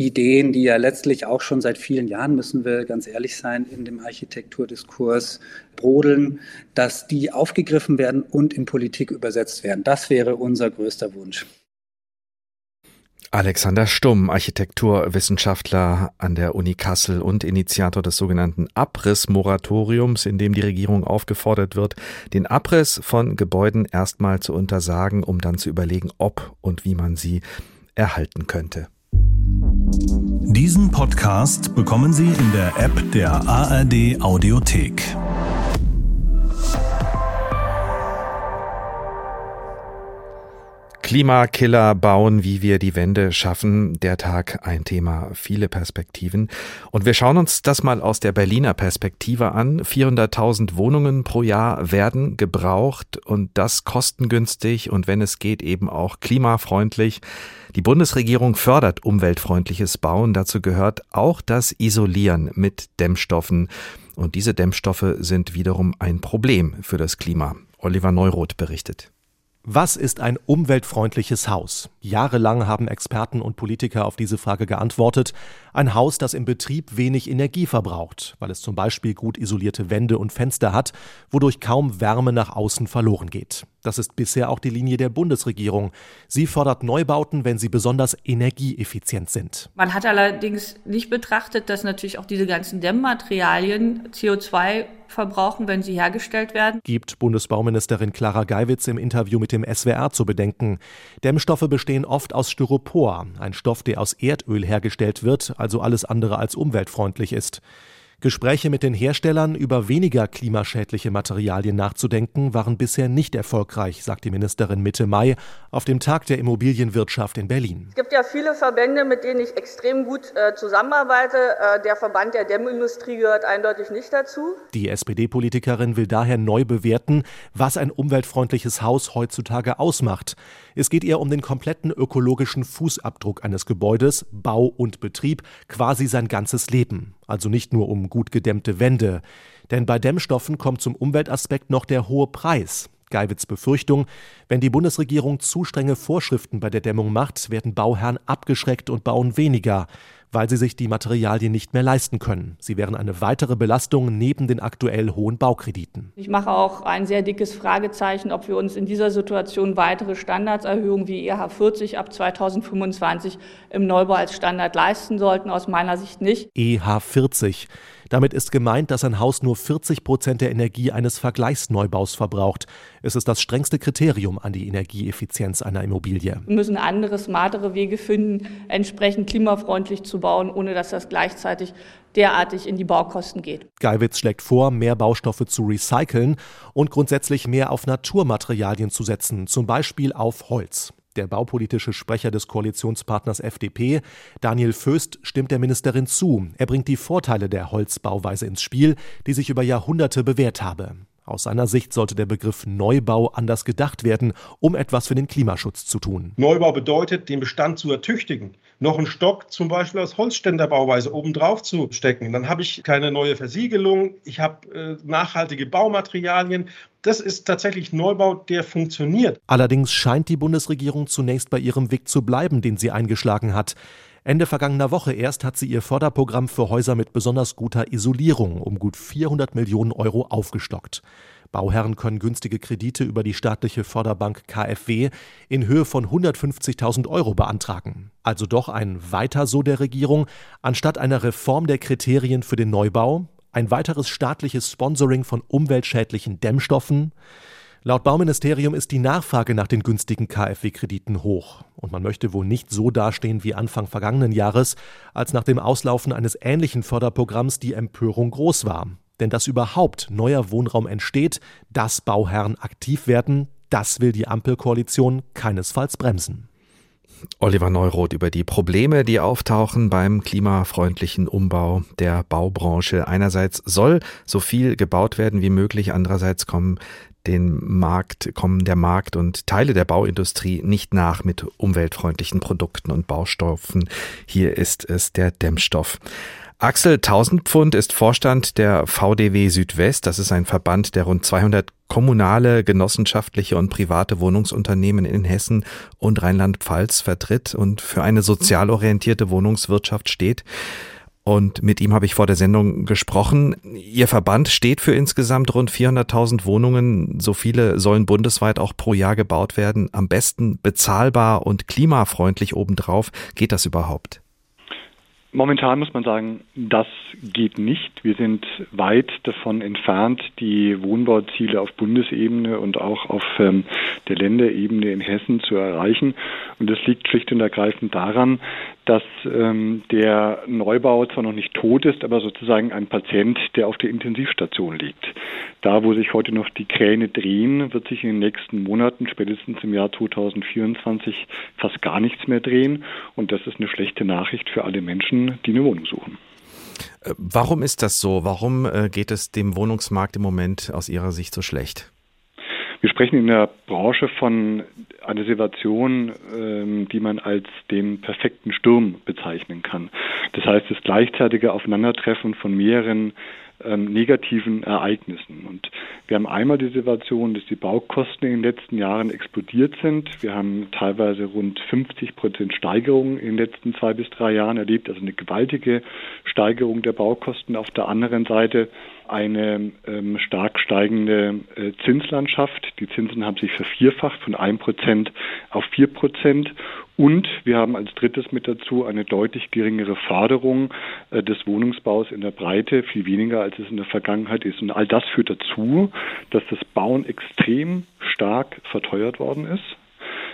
Ideen, die ja letztlich auch schon seit vielen Jahren, müssen wir ganz ehrlich sein, in dem Architekturdiskurs brodeln, dass die aufgegriffen werden und in Politik übersetzt werden. Das wäre unser größter Wunsch. Alexander Stumm, Architekturwissenschaftler an der Uni Kassel und Initiator des sogenannten Abrissmoratoriums, in dem die Regierung aufgefordert wird, den Abriss von Gebäuden erstmal zu untersagen, um dann zu überlegen, ob und wie man sie erhalten könnte. Diesen Podcast bekommen Sie in der App der ARD Audiothek. Klimakiller bauen, wie wir die Wende schaffen. Der Tag ein Thema, viele Perspektiven. Und wir schauen uns das mal aus der Berliner Perspektive an. 400.000 Wohnungen pro Jahr werden gebraucht und das kostengünstig und wenn es geht eben auch klimafreundlich. Die Bundesregierung fördert umweltfreundliches Bauen. Dazu gehört auch das Isolieren mit Dämmstoffen. Und diese Dämmstoffe sind wiederum ein Problem für das Klima. Oliver Neuroth berichtet. Was ist ein umweltfreundliches Haus? Jahrelang haben Experten und Politiker auf diese Frage geantwortet. Ein Haus, das im Betrieb wenig Energie verbraucht, weil es zum Beispiel gut isolierte Wände und Fenster hat, wodurch kaum Wärme nach außen verloren geht. Das ist bisher auch die Linie der Bundesregierung. Sie fördert Neubauten, wenn sie besonders energieeffizient sind. Man hat allerdings nicht betrachtet, dass natürlich auch diese ganzen Dämmmaterialien CO2 verbrauchen, wenn sie hergestellt werden. Gibt Bundesbauministerin Clara Geiwitz im Interview mit dem SWR zu bedenken. Dämmstoffe bestehen oft aus Styropor, ein Stoff, der aus Erdöl hergestellt wird, also alles andere als umweltfreundlich ist. Gespräche mit den Herstellern über weniger klimaschädliche Materialien nachzudenken, waren bisher nicht erfolgreich, sagt die Ministerin Mitte Mai auf dem Tag der Immobilienwirtschaft in Berlin. Es gibt ja viele Verbände, mit denen ich extrem gut äh, zusammenarbeite. Äh, der Verband der Dämmindustrie gehört eindeutig nicht dazu. Die SPD-Politikerin will daher neu bewerten, was ein umweltfreundliches Haus heutzutage ausmacht. Es geht ihr um den kompletten ökologischen Fußabdruck eines Gebäudes, Bau und Betrieb, quasi sein ganzes Leben also nicht nur um gut gedämmte Wände. Denn bei Dämmstoffen kommt zum Umweltaspekt noch der hohe Preis. Geiwitz Befürchtung, wenn die Bundesregierung zu strenge Vorschriften bei der Dämmung macht, werden Bauherren abgeschreckt und bauen weniger weil sie sich die Materialien nicht mehr leisten können. Sie wären eine weitere Belastung neben den aktuell hohen Baukrediten. Ich mache auch ein sehr dickes Fragezeichen, ob wir uns in dieser Situation weitere Standardserhöhungen wie EH 40 ab 2025 im Neubau als Standard leisten sollten. Aus meiner Sicht nicht. EH 40. Damit ist gemeint, dass ein Haus nur 40 Prozent der Energie eines Vergleichsneubaus verbraucht. Es ist das strengste Kriterium an die Energieeffizienz einer Immobilie. Wir müssen andere, smartere Wege finden, entsprechend klimafreundlich zu bauen, ohne dass das gleichzeitig derartig in die Baukosten geht. Geiwitz schlägt vor, mehr Baustoffe zu recyceln und grundsätzlich mehr auf Naturmaterialien zu setzen, zum Beispiel auf Holz. Der baupolitische Sprecher des Koalitionspartners FDP, Daniel Föst, stimmt der Ministerin zu. Er bringt die Vorteile der Holzbauweise ins Spiel, die sich über Jahrhunderte bewährt habe. Aus seiner Sicht sollte der Begriff Neubau anders gedacht werden, um etwas für den Klimaschutz zu tun. Neubau bedeutet, den Bestand zu ertüchtigen. Noch einen Stock zum Beispiel aus Holzständerbauweise obendrauf zu stecken. Dann habe ich keine neue Versiegelung, ich habe äh, nachhaltige Baumaterialien. Das ist tatsächlich Neubau, der funktioniert. Allerdings scheint die Bundesregierung zunächst bei ihrem Weg zu bleiben, den sie eingeschlagen hat. Ende vergangener Woche erst hat sie ihr Förderprogramm für Häuser mit besonders guter Isolierung um gut 400 Millionen Euro aufgestockt. Bauherren können günstige Kredite über die staatliche Förderbank KfW in Höhe von 150.000 Euro beantragen. Also doch ein Weiter so der Regierung, anstatt einer Reform der Kriterien für den Neubau, ein weiteres staatliches Sponsoring von umweltschädlichen Dämmstoffen, Laut Bauministerium ist die Nachfrage nach den günstigen KfW-Krediten hoch. Und man möchte wohl nicht so dastehen wie Anfang vergangenen Jahres, als nach dem Auslaufen eines ähnlichen Förderprogramms die Empörung groß war. Denn dass überhaupt neuer Wohnraum entsteht, dass Bauherren aktiv werden, das will die Ampelkoalition keinesfalls bremsen. Oliver Neuroth über die Probleme, die auftauchen beim klimafreundlichen Umbau der Baubranche. Einerseits soll so viel gebaut werden wie möglich, andererseits kommen den Markt, kommen der Markt und Teile der Bauindustrie nicht nach mit umweltfreundlichen Produkten und Baustoffen. Hier ist es der Dämmstoff. Axel Tausendpfund ist Vorstand der VDW Südwest. Das ist ein Verband, der rund 200 kommunale, genossenschaftliche und private Wohnungsunternehmen in Hessen und Rheinland-Pfalz vertritt und für eine sozial orientierte Wohnungswirtschaft steht. Und mit ihm habe ich vor der Sendung gesprochen. Ihr Verband steht für insgesamt rund 400.000 Wohnungen. So viele sollen bundesweit auch pro Jahr gebaut werden. Am besten bezahlbar und klimafreundlich obendrauf. Geht das überhaupt? Momentan muss man sagen, das geht nicht. Wir sind weit davon entfernt, die Wohnbauziele auf Bundesebene und auch auf ähm, der Länderebene in Hessen zu erreichen. Und das liegt schlicht und ergreifend daran, dass ähm, der Neubau zwar noch nicht tot ist, aber sozusagen ein Patient, der auf der Intensivstation liegt. Da, wo sich heute noch die Kräne drehen, wird sich in den nächsten Monaten, spätestens im Jahr 2024, fast gar nichts mehr drehen. Und das ist eine schlechte Nachricht für alle Menschen, die eine Wohnung suchen. Äh, warum ist das so? Warum äh, geht es dem Wohnungsmarkt im Moment aus Ihrer Sicht so schlecht? Wir sprechen in der Branche von einer Situation, ähm, die man als den perfekten Sturm bezeichnen kann. Das heißt, das gleichzeitige Aufeinandertreffen von mehreren ähm, negativen Ereignissen. Und wir haben einmal die Situation, dass die Baukosten in den letzten Jahren explodiert sind. Wir haben teilweise rund 50 Prozent Steigerung in den letzten zwei bis drei Jahren erlebt, also eine gewaltige Steigerung der Baukosten. Auf der anderen Seite eine ähm, stark steigende äh, Zinslandschaft. Die Zinsen haben sich vervierfacht von 1 Prozent auf 4 Prozent. Und wir haben als drittes mit dazu eine deutlich geringere Förderung äh, des Wohnungsbaus in der Breite, viel weniger als es in der Vergangenheit ist. Und all das führt dazu, dass das Bauen extrem stark verteuert worden ist.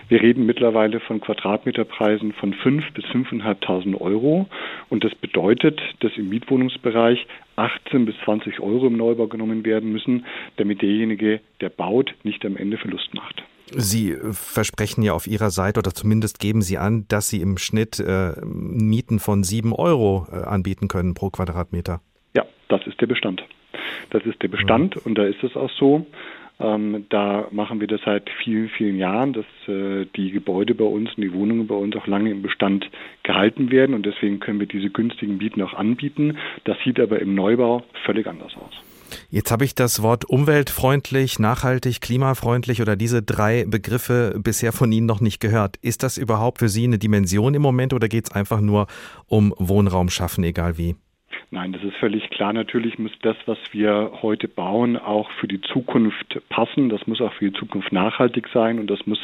Wir reden mittlerweile von Quadratmeterpreisen von 5.000 bis 5.500 Euro. Und das bedeutet, dass im Mietwohnungsbereich 18 bis 20 Euro im Neubau genommen werden müssen, damit derjenige, der baut, nicht am Ende Verlust macht. Sie versprechen ja auf Ihrer Seite oder zumindest geben Sie an, dass Sie im Schnitt äh, Mieten von 7 Euro äh, anbieten können pro Quadratmeter. Ja, das ist der Bestand. Das ist der Bestand mhm. und da ist es auch so. Ähm, da machen wir das seit vielen, vielen Jahren, dass äh, die Gebäude bei uns und die Wohnungen bei uns auch lange im Bestand gehalten werden und deswegen können wir diese günstigen Mieten auch anbieten. Das sieht aber im Neubau völlig anders aus. Jetzt habe ich das Wort umweltfreundlich, nachhaltig, klimafreundlich oder diese drei Begriffe bisher von Ihnen noch nicht gehört. Ist das überhaupt für Sie eine Dimension im Moment oder geht es einfach nur um Wohnraum schaffen, egal wie? Nein, das ist völlig klar. Natürlich muss das, was wir heute bauen, auch für die Zukunft passen. Das muss auch für die Zukunft nachhaltig sein und das muss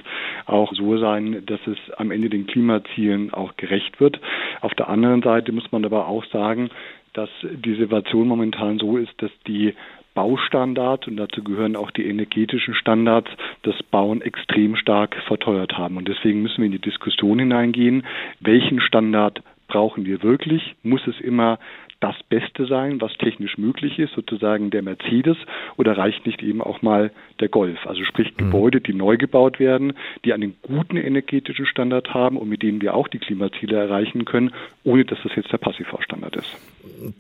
auch so sein, dass es am Ende den Klimazielen auch gerecht wird. Auf der anderen Seite muss man aber auch sagen, dass die Situation momentan so ist, dass die Baustandards und dazu gehören auch die energetischen Standards das Bauen extrem stark verteuert haben. Und deswegen müssen wir in die Diskussion hineingehen, welchen Standard brauchen wir wirklich? Muss es immer das Beste sein, was technisch möglich ist, sozusagen der Mercedes, oder reicht nicht eben auch mal der Golf? Also sprich mhm. Gebäude, die neu gebaut werden, die einen guten energetischen Standard haben und mit denen wir auch die Klimaziele erreichen können, ohne dass das jetzt der Passivhausstandard ist.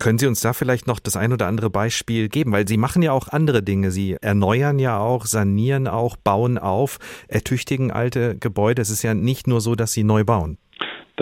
Können Sie uns da vielleicht noch das ein oder andere Beispiel geben? Weil Sie machen ja auch andere Dinge. Sie erneuern ja auch, sanieren auch, bauen auf, ertüchtigen alte Gebäude. Es ist ja nicht nur so, dass Sie neu bauen.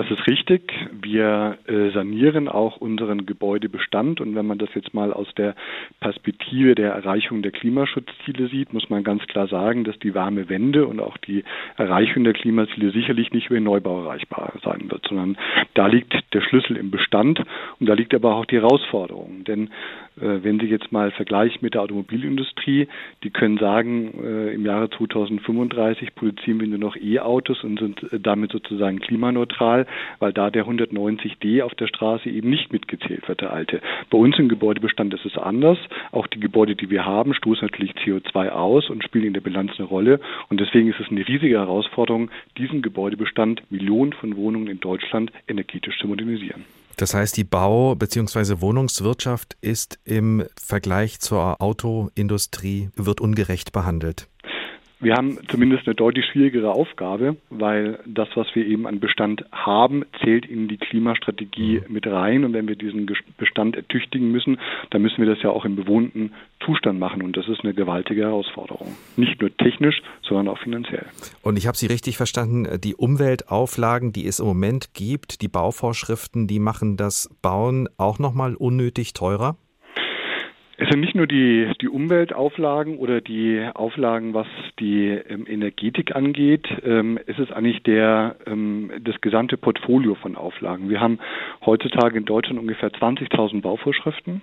Das ist richtig. Wir äh, sanieren auch unseren Gebäudebestand. Und wenn man das jetzt mal aus der Perspektive der Erreichung der Klimaschutzziele sieht, muss man ganz klar sagen, dass die warme Wende und auch die Erreichung der Klimaziele sicherlich nicht über den Neubau erreichbar sein wird, sondern da liegt der Schlüssel im Bestand und da liegt aber auch die Herausforderung. Denn äh, wenn Sie jetzt mal vergleichen mit der Automobilindustrie, die können sagen, äh, im Jahre 2035 produzieren wir nur noch E-Autos und sind äh, damit sozusagen klimaneutral, weil da der 190D auf der Straße eben nicht mitgezählt wird, der alte. Bei uns im Gebäudebestand ist es anders. Auch die Gebäude, die wir haben, stoßen natürlich CO2 aus und spielen in der Bilanz eine Rolle. Und deswegen ist es eine riesige Herausforderung, diesen Gebäudebestand, Millionen von Wohnungen in Deutschland energetisch zu modernisieren. Das heißt, die Bau- bzw. Wohnungswirtschaft ist im Vergleich zur Autoindustrie, wird ungerecht behandelt. Wir haben zumindest eine deutlich schwierigere Aufgabe, weil das, was wir eben an Bestand haben, zählt in die Klimastrategie mhm. mit rein. Und wenn wir diesen Bestand ertüchtigen müssen, dann müssen wir das ja auch im bewohnten Zustand machen. Und das ist eine gewaltige Herausforderung. Nicht nur technisch, sondern auch finanziell. Und ich habe Sie richtig verstanden, die Umweltauflagen, die es im Moment gibt, die Bauvorschriften, die machen das Bauen auch nochmal unnötig teurer? Es sind nicht nur die, die Umweltauflagen oder die Auflagen, was die ähm, Energetik angeht. Ähm, es ist eigentlich der, ähm, das gesamte Portfolio von Auflagen. Wir haben heutzutage in Deutschland ungefähr 20.000 Bauvorschriften.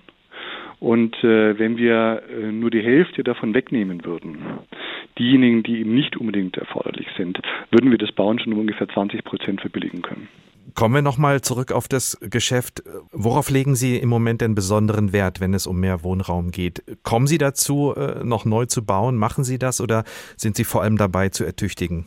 Und äh, wenn wir äh, nur die Hälfte davon wegnehmen würden, diejenigen, die eben nicht unbedingt erforderlich sind, würden wir das Bauen schon um ungefähr 20 Prozent verbilligen können. Kommen wir nochmal zurück auf das Geschäft. Worauf legen Sie im Moment den besonderen Wert, wenn es um mehr Wohnraum geht? Kommen Sie dazu, äh, noch neu zu bauen? Machen Sie das oder sind Sie vor allem dabei zu ertüchtigen?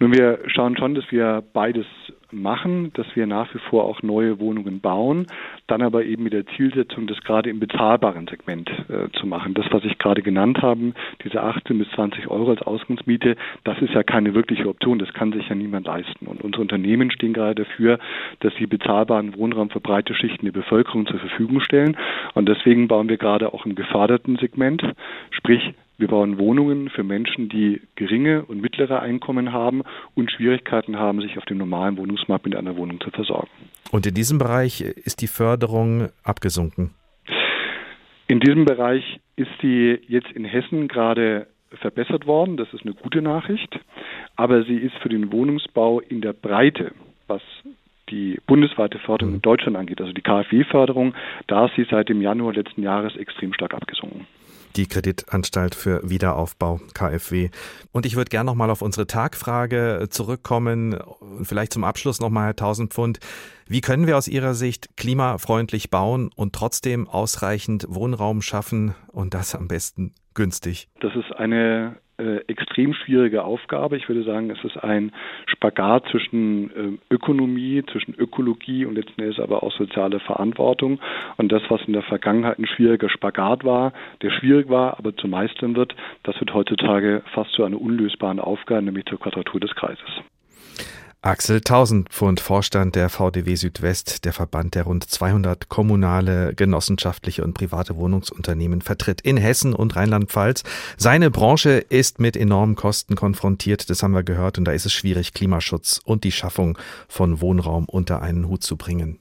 Nun, wir schauen schon, dass wir beides machen, dass wir nach wie vor auch neue Wohnungen bauen, dann aber eben mit der Zielsetzung, das gerade im bezahlbaren Segment äh, zu machen. Das, was ich gerade genannt habe, diese 18 bis 20 Euro als Ausgangsmiete, das ist ja keine wirkliche Option, das kann sich ja niemand leisten. Und unsere Unternehmen stehen gerade dafür, dass sie bezahlbaren Wohnraum für breite Schichten der Bevölkerung zur Verfügung stellen. Und deswegen bauen wir gerade auch im geförderten Segment, sprich wir bauen Wohnungen für Menschen, die geringe und mittlere Einkommen haben und Schwierigkeiten haben, sich auf dem normalen Wohnungsmarkt mit einer Wohnung zu versorgen. Und in diesem Bereich ist die Förderung abgesunken? In diesem Bereich ist sie jetzt in Hessen gerade verbessert worden. Das ist eine gute Nachricht. Aber sie ist für den Wohnungsbau in der Breite, was die bundesweite Förderung in Deutschland angeht, also die KfW-Förderung, da ist sie seit dem Januar letzten Jahres extrem stark abgesunken die Kreditanstalt für Wiederaufbau KfW. Und ich würde gerne nochmal auf unsere Tagfrage zurückkommen. Vielleicht zum Abschluss nochmal, Herr Tausendpfund. Wie können wir aus Ihrer Sicht klimafreundlich bauen und trotzdem ausreichend Wohnraum schaffen und das am besten günstig? Das ist eine äh, extrem schwierige Aufgabe. Ich würde sagen, es ist ein Spagat zwischen äh, Ökonomie, zwischen Ökologie und letzten Endes aber auch soziale Verantwortung. Und das, was in der Vergangenheit ein schwieriger Spagat war, der schwierig war, aber zu meistern wird, das wird heutzutage fast zu einer unlösbaren Aufgabe, nämlich zur Quadratur des Kreises. Axel Tausendpfund, Vorstand der VDW Südwest, der Verband, der rund 200 kommunale, genossenschaftliche und private Wohnungsunternehmen vertritt in Hessen und Rheinland-Pfalz. Seine Branche ist mit enormen Kosten konfrontiert, das haben wir gehört, und da ist es schwierig, Klimaschutz und die Schaffung von Wohnraum unter einen Hut zu bringen.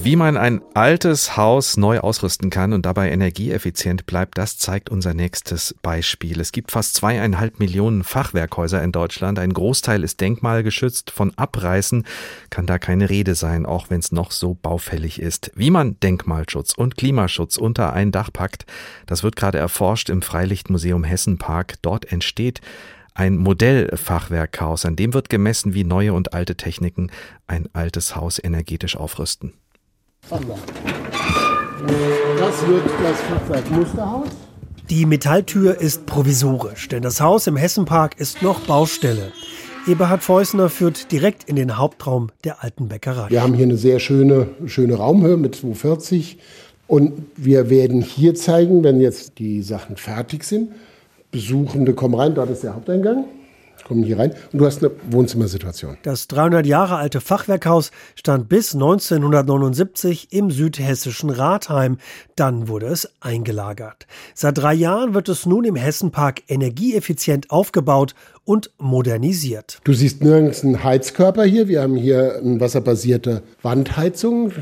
Wie man ein altes Haus neu ausrüsten kann und dabei energieeffizient bleibt, das zeigt unser nächstes Beispiel. Es gibt fast zweieinhalb Millionen Fachwerkhäuser in Deutschland. Ein Großteil ist denkmalgeschützt. Von Abreißen kann da keine Rede sein, auch wenn es noch so baufällig ist. Wie man Denkmalschutz und Klimaschutz unter ein Dach packt, das wird gerade erforscht im Freilichtmuseum Hessenpark. Dort entsteht ein Modellfachwerkhaus, an dem wird gemessen, wie neue und alte Techniken ein altes Haus energetisch aufrüsten. Das wird das Fachwerk Musterhaus. Die Metalltür ist provisorisch, denn das Haus im Hessenpark ist noch Baustelle. Eberhard Feußner führt direkt in den Hauptraum der alten Bäckerei. Wir haben hier eine sehr schöne, schöne Raumhöhe mit 240 und wir werden hier zeigen, wenn jetzt die Sachen fertig sind. Besuchende kommen rein, dort ist der Haupteingang kommen hier rein und du hast eine Wohnzimmersituation. Das 300 Jahre alte Fachwerkhaus stand bis 1979 im südhessischen Rathheim. Dann wurde es eingelagert. Seit drei Jahren wird es nun im Hessenpark energieeffizient aufgebaut und modernisiert. Du siehst nirgends einen Heizkörper hier. Wir haben hier eine wasserbasierte Wandheizung.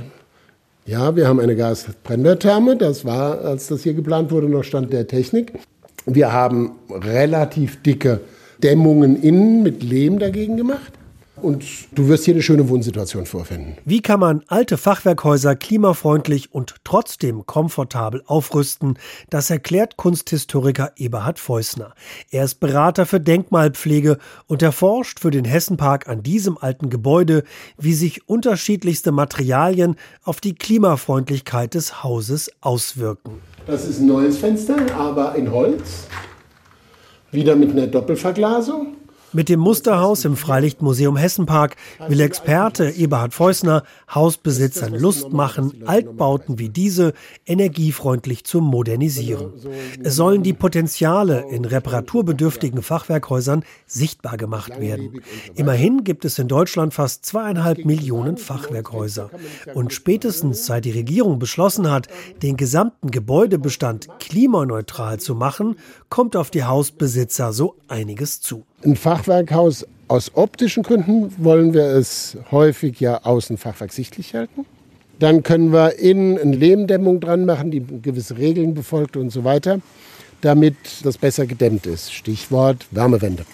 Ja, wir haben eine Gasbrennwerttherme. Das war, als das hier geplant wurde, noch Stand der Technik. Wir haben relativ dicke Dämmungen innen mit Lehm dagegen gemacht. Und du wirst hier eine schöne Wohnsituation vorfinden. Wie kann man alte Fachwerkhäuser klimafreundlich und trotzdem komfortabel aufrüsten? Das erklärt Kunsthistoriker Eberhard Feußner. Er ist Berater für Denkmalpflege und erforscht für den Hessenpark an diesem alten Gebäude, wie sich unterschiedlichste Materialien auf die Klimafreundlichkeit des Hauses auswirken. Das ist ein neues Fenster, aber in Holz. Wieder mit einer Doppelverglasung. Mit dem Musterhaus im Freilichtmuseum Hessenpark will Experte Eberhard Feußner Hausbesitzern Lust machen, Altbauten wie diese energiefreundlich zu modernisieren. Es sollen die Potenziale in reparaturbedürftigen Fachwerkhäusern sichtbar gemacht werden. Immerhin gibt es in Deutschland fast zweieinhalb Millionen Fachwerkhäuser. Und spätestens seit die Regierung beschlossen hat, den gesamten Gebäudebestand klimaneutral zu machen, kommt auf die Hausbesitzer so einiges zu. Ein Fachwerkhaus aus optischen Gründen wollen wir es häufig ja außen Fachwerk sichtlich halten. Dann können wir innen eine Lehmdämmung dran machen, die gewisse Regeln befolgt und so weiter, damit das besser gedämmt ist. Stichwort Wärmewende.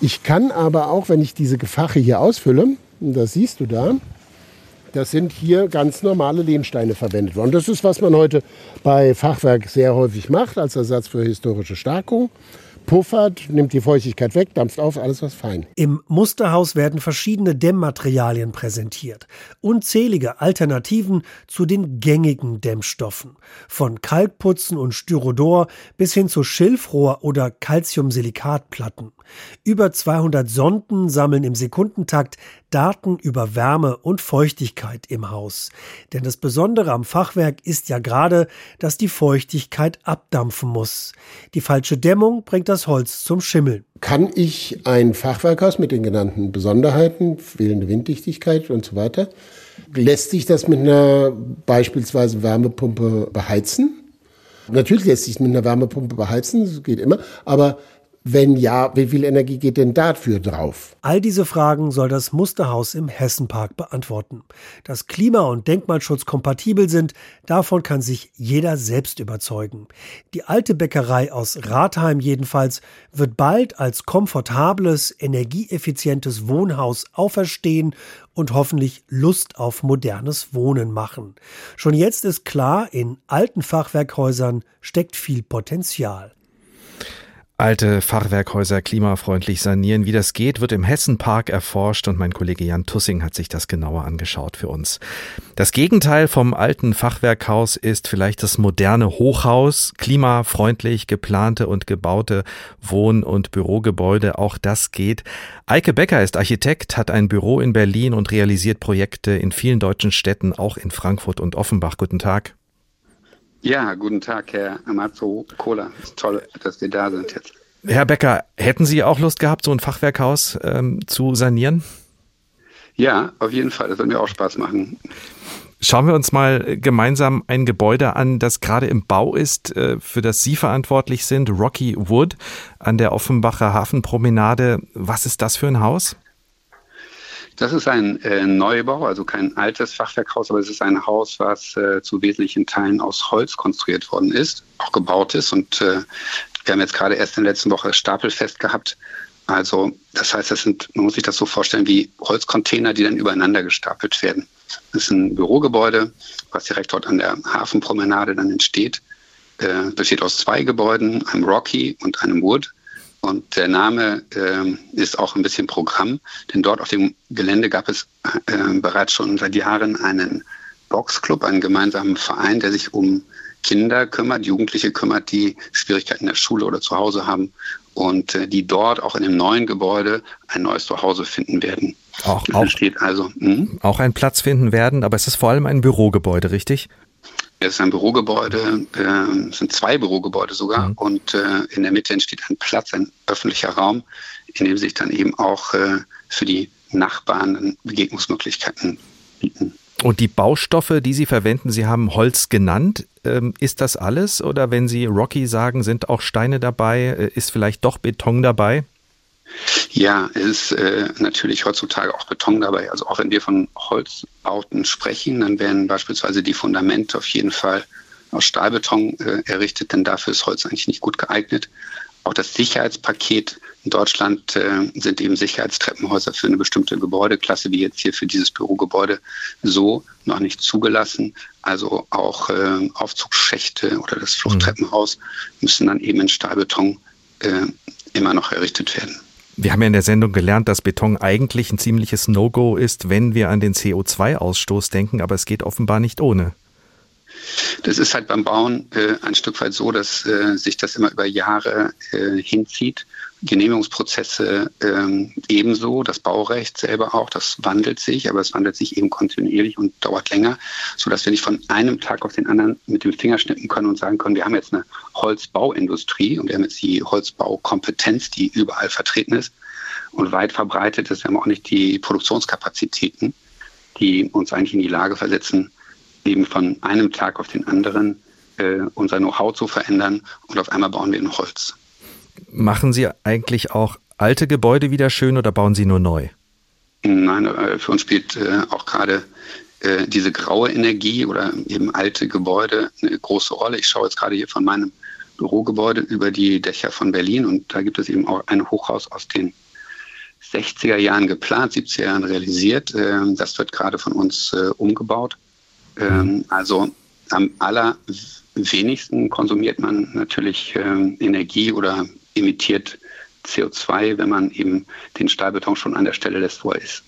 Ich kann aber auch, wenn ich diese Gefache hier ausfülle, das siehst du da, das sind hier ganz normale Lehmsteine verwendet worden. Das ist, was man heute bei Fachwerk sehr häufig macht, als Ersatz für historische Starkung puffert, nimmt die Feuchtigkeit weg, dampft auf, alles was fein. Im Musterhaus werden verschiedene Dämmmaterialien präsentiert. Unzählige Alternativen zu den gängigen Dämmstoffen. Von Kalkputzen und Styrodor bis hin zu Schilfrohr oder Calciumsilikatplatten. Über 200 Sonden sammeln im Sekundentakt Daten über Wärme und Feuchtigkeit im Haus. Denn das Besondere am Fachwerk ist ja gerade, dass die Feuchtigkeit abdampfen muss. Die falsche Dämmung bringt das Holz zum Schimmeln. Kann ich ein Fachwerkhaus mit den genannten Besonderheiten, fehlende Winddichtigkeit und so weiter, lässt sich das mit einer beispielsweise Wärmepumpe beheizen? Natürlich lässt sich mit einer Wärmepumpe beheizen, das geht immer, aber wenn ja, wie viel Energie geht denn dafür drauf? All diese Fragen soll das Musterhaus im Hessenpark beantworten. Dass Klima- und Denkmalschutz kompatibel sind, davon kann sich jeder selbst überzeugen. Die alte Bäckerei aus Rathheim jedenfalls wird bald als komfortables, energieeffizientes Wohnhaus auferstehen und hoffentlich Lust auf modernes Wohnen machen. Schon jetzt ist klar, in alten Fachwerkhäusern steckt viel Potenzial. Alte Fachwerkhäuser klimafreundlich sanieren. Wie das geht, wird im Hessenpark erforscht und mein Kollege Jan Tussing hat sich das genauer angeschaut für uns. Das Gegenteil vom alten Fachwerkhaus ist vielleicht das moderne Hochhaus, klimafreundlich geplante und gebaute Wohn- und Bürogebäude. Auch das geht. Eike Becker ist Architekt, hat ein Büro in Berlin und realisiert Projekte in vielen deutschen Städten, auch in Frankfurt und Offenbach. Guten Tag. Ja, guten Tag, Herr Amazo Kohler. Toll, dass Sie da sind jetzt. Herr Becker, hätten Sie auch Lust gehabt, so ein Fachwerkhaus ähm, zu sanieren? Ja, auf jeden Fall. Das würde mir auch Spaß machen. Schauen wir uns mal gemeinsam ein Gebäude an, das gerade im Bau ist, äh, für das Sie verantwortlich sind, Rocky Wood an der Offenbacher Hafenpromenade. Was ist das für ein Haus? Das ist ein äh, Neubau, also kein altes Fachwerkhaus, aber es ist ein Haus, was äh, zu wesentlichen Teilen aus Holz konstruiert worden ist, auch gebaut ist. Und äh, wir haben jetzt gerade erst in der letzten Woche Stapelfest gehabt. Also das heißt, das sind, man muss sich das so vorstellen wie Holzcontainer, die dann übereinander gestapelt werden. Das ist ein Bürogebäude, was direkt dort an der Hafenpromenade dann entsteht. Äh, besteht aus zwei Gebäuden, einem Rocky und einem Wood. Und der Name äh, ist auch ein bisschen Programm, denn dort auf dem Gelände gab es äh, bereits schon seit Jahren einen Boxclub, einen gemeinsamen Verein, der sich um Kinder kümmert, Jugendliche kümmert, die Schwierigkeiten in der Schule oder zu Hause haben und äh, die dort auch in dem neuen Gebäude ein neues Zuhause finden werden. Auch, auch, also, hm? auch einen Platz finden werden, aber es ist vor allem ein Bürogebäude, richtig? Es ist ein Bürogebäude, äh, es sind zwei Bürogebäude sogar. Mhm. Und äh, in der Mitte entsteht ein Platz, ein öffentlicher Raum, in dem sich dann eben auch äh, für die Nachbarn Begegnungsmöglichkeiten bieten. Und die Baustoffe, die Sie verwenden, Sie haben Holz genannt. Ähm, ist das alles? Oder wenn Sie Rocky sagen, sind auch Steine dabei? Äh, ist vielleicht doch Beton dabei? Ja, es ist äh, natürlich heutzutage auch Beton dabei. Also auch wenn wir von Holzbauten sprechen, dann werden beispielsweise die Fundamente auf jeden Fall aus Stahlbeton äh, errichtet, denn dafür ist Holz eigentlich nicht gut geeignet. Auch das Sicherheitspaket in Deutschland äh, sind eben Sicherheitstreppenhäuser für eine bestimmte Gebäudeklasse, wie jetzt hier für dieses Bürogebäude, so noch nicht zugelassen. Also auch äh, Aufzugsschächte oder das Fluchttreppenhaus müssen dann eben in Stahlbeton äh, immer noch errichtet werden. Wir haben ja in der Sendung gelernt, dass Beton eigentlich ein ziemliches No-Go ist, wenn wir an den CO2-Ausstoß denken, aber es geht offenbar nicht ohne. Das ist halt beim Bauen äh, ein Stück weit so, dass äh, sich das immer über Jahre äh, hinzieht. Genehmigungsprozesse ähm, ebenso, das Baurecht selber auch, das wandelt sich, aber es wandelt sich eben kontinuierlich und dauert länger, sodass wir nicht von einem Tag auf den anderen mit dem Finger schnippen können und sagen können, wir haben jetzt eine Holzbauindustrie und wir haben jetzt die Holzbaukompetenz, die überall vertreten ist und weit verbreitet ist. Wir haben auch nicht die Produktionskapazitäten, die uns eigentlich in die Lage versetzen, eben von einem Tag auf den anderen äh, unser Know-how zu verändern und auf einmal bauen wir in Holz. Machen Sie eigentlich auch alte Gebäude wieder schön oder bauen Sie nur neu? Nein, äh, für uns spielt äh, auch gerade äh, diese graue Energie oder eben alte Gebäude eine große Rolle. Ich schaue jetzt gerade hier von meinem Bürogebäude über die Dächer von Berlin und da gibt es eben auch ein Hochhaus aus den 60er Jahren geplant, 70er Jahren realisiert. Ähm, das wird gerade von uns umgebaut. Ähm, also am allerwenigsten konsumiert man natürlich Energie oder emittiert CO2, wenn man eben den Stahlbeton schon an der Stelle lässt, wo er ist.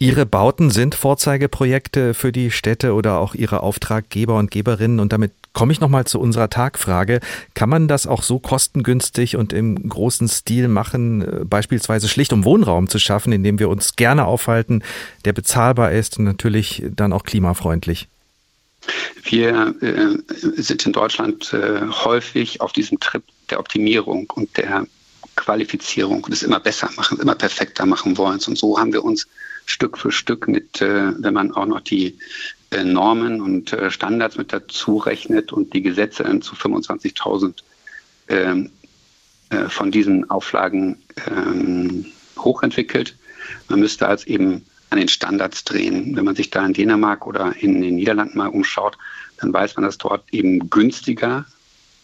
Ihre Bauten sind Vorzeigeprojekte für die Städte oder auch Ihre Auftraggeber und Geberinnen. Und damit komme ich nochmal zu unserer Tagfrage. Kann man das auch so kostengünstig und im großen Stil machen, äh, beispielsweise schlicht um Wohnraum zu schaffen, in dem wir uns gerne aufhalten, der bezahlbar ist und natürlich dann auch klimafreundlich? Wir äh, sind in Deutschland äh, häufig auf diesem Trip der Optimierung und der Qualifizierung und es immer besser machen, immer perfekter machen wollen. Und so haben wir uns Stück für Stück mit, äh, wenn man auch noch die äh, Normen und äh, Standards mit dazu rechnet und die Gesetze zu 25.000 ähm, äh, von diesen Auflagen ähm, hochentwickelt. Man müsste als eben an den Standards drehen. Wenn man sich da in Dänemark oder in den Niederlanden mal umschaut, dann weiß man, dass dort eben günstiger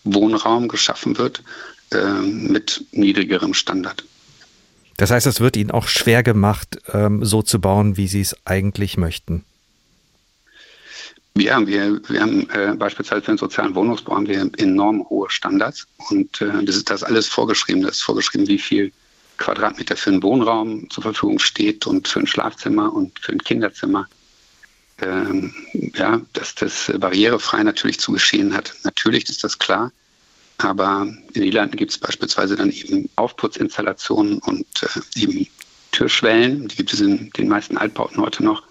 Wohnraum geschaffen wird äh, mit niedrigerem Standard. Das heißt, es wird Ihnen auch schwer gemacht, ähm, so zu bauen, wie Sie es eigentlich möchten. Ja, wir, wir haben äh, beispielsweise für den sozialen Wohnungsbau haben wir enorm hohe Standards und äh, das ist das alles vorgeschrieben. Das ist vorgeschrieben, wie viel Quadratmeter für einen Wohnraum zur Verfügung steht und für ein Schlafzimmer und für ein Kinderzimmer. Ähm, ja, dass das barrierefrei natürlich zu geschehen hat. Natürlich ist das klar. Aber in den Niederlanden gibt es beispielsweise dann eben Aufputzinstallationen und äh, eben Türschwellen. Die gibt es in den meisten Altbauten heute noch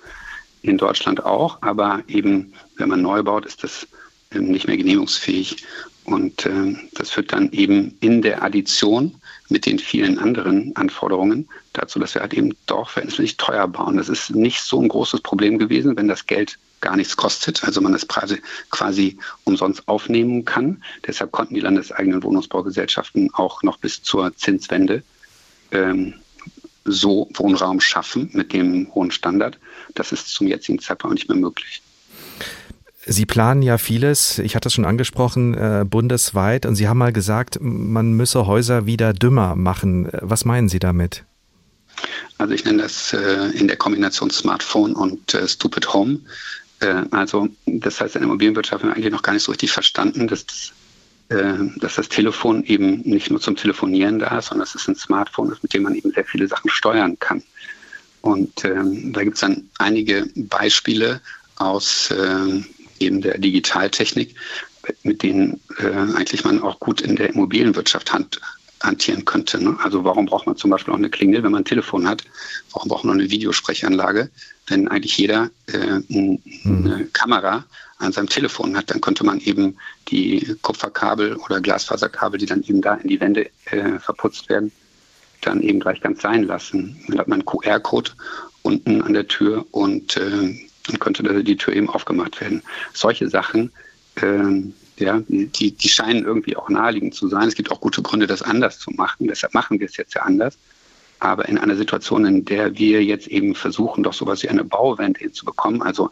in Deutschland auch, aber eben, wenn man neu baut, ist das ähm, nicht mehr genehmigungsfähig. Und äh, das führt dann eben in der Addition mit den vielen anderen Anforderungen dazu, dass wir halt eben doch verhältnismäßig teuer bauen. Das ist nicht so ein großes Problem gewesen, wenn das Geld gar nichts kostet, also man das Preise quasi umsonst aufnehmen kann. Deshalb konnten die landeseigenen Wohnungsbaugesellschaften auch noch bis zur Zinswende ähm, so Wohnraum schaffen mit dem hohen Standard. Das ist zum jetzigen Zeitpunkt nicht mehr möglich. Sie planen ja vieles, ich hatte es schon angesprochen, äh, bundesweit und Sie haben mal gesagt, man müsse Häuser wieder dümmer machen. Was meinen Sie damit? Also ich nenne das äh, in der Kombination Smartphone und äh, Stupid Home. Äh, also das heißt, in der Immobilienwirtschaft haben wir eigentlich noch gar nicht so richtig verstanden, dass das äh, dass das Telefon eben nicht nur zum Telefonieren da ist, sondern dass es ein Smartphone ist, mit dem man eben sehr viele Sachen steuern kann. Und ähm, da gibt es dann einige Beispiele aus äh, eben der Digitaltechnik, mit denen äh, eigentlich man auch gut in der Immobilienwirtschaft hand, hantieren könnte. Ne? Also warum braucht man zum Beispiel auch eine Klingel, wenn man ein Telefon hat? Warum braucht man eine Videosprechanlage, wenn eigentlich jeder äh, eine mhm. Kamera an seinem Telefon hat, dann könnte man eben die Kupferkabel oder Glasfaserkabel, die dann eben da in die Wände äh, verputzt werden, dann eben gleich ganz sein lassen. Dann hat man einen QR-Code unten an der Tür und äh, dann könnte die Tür eben aufgemacht werden. Solche Sachen, äh, ja, die, die scheinen irgendwie auch naheliegend zu sein. Es gibt auch gute Gründe, das anders zu machen. Deshalb machen wir es jetzt ja anders. Aber in einer Situation, in der wir jetzt eben versuchen, doch sowas wie eine Bauwende hinzubekommen, also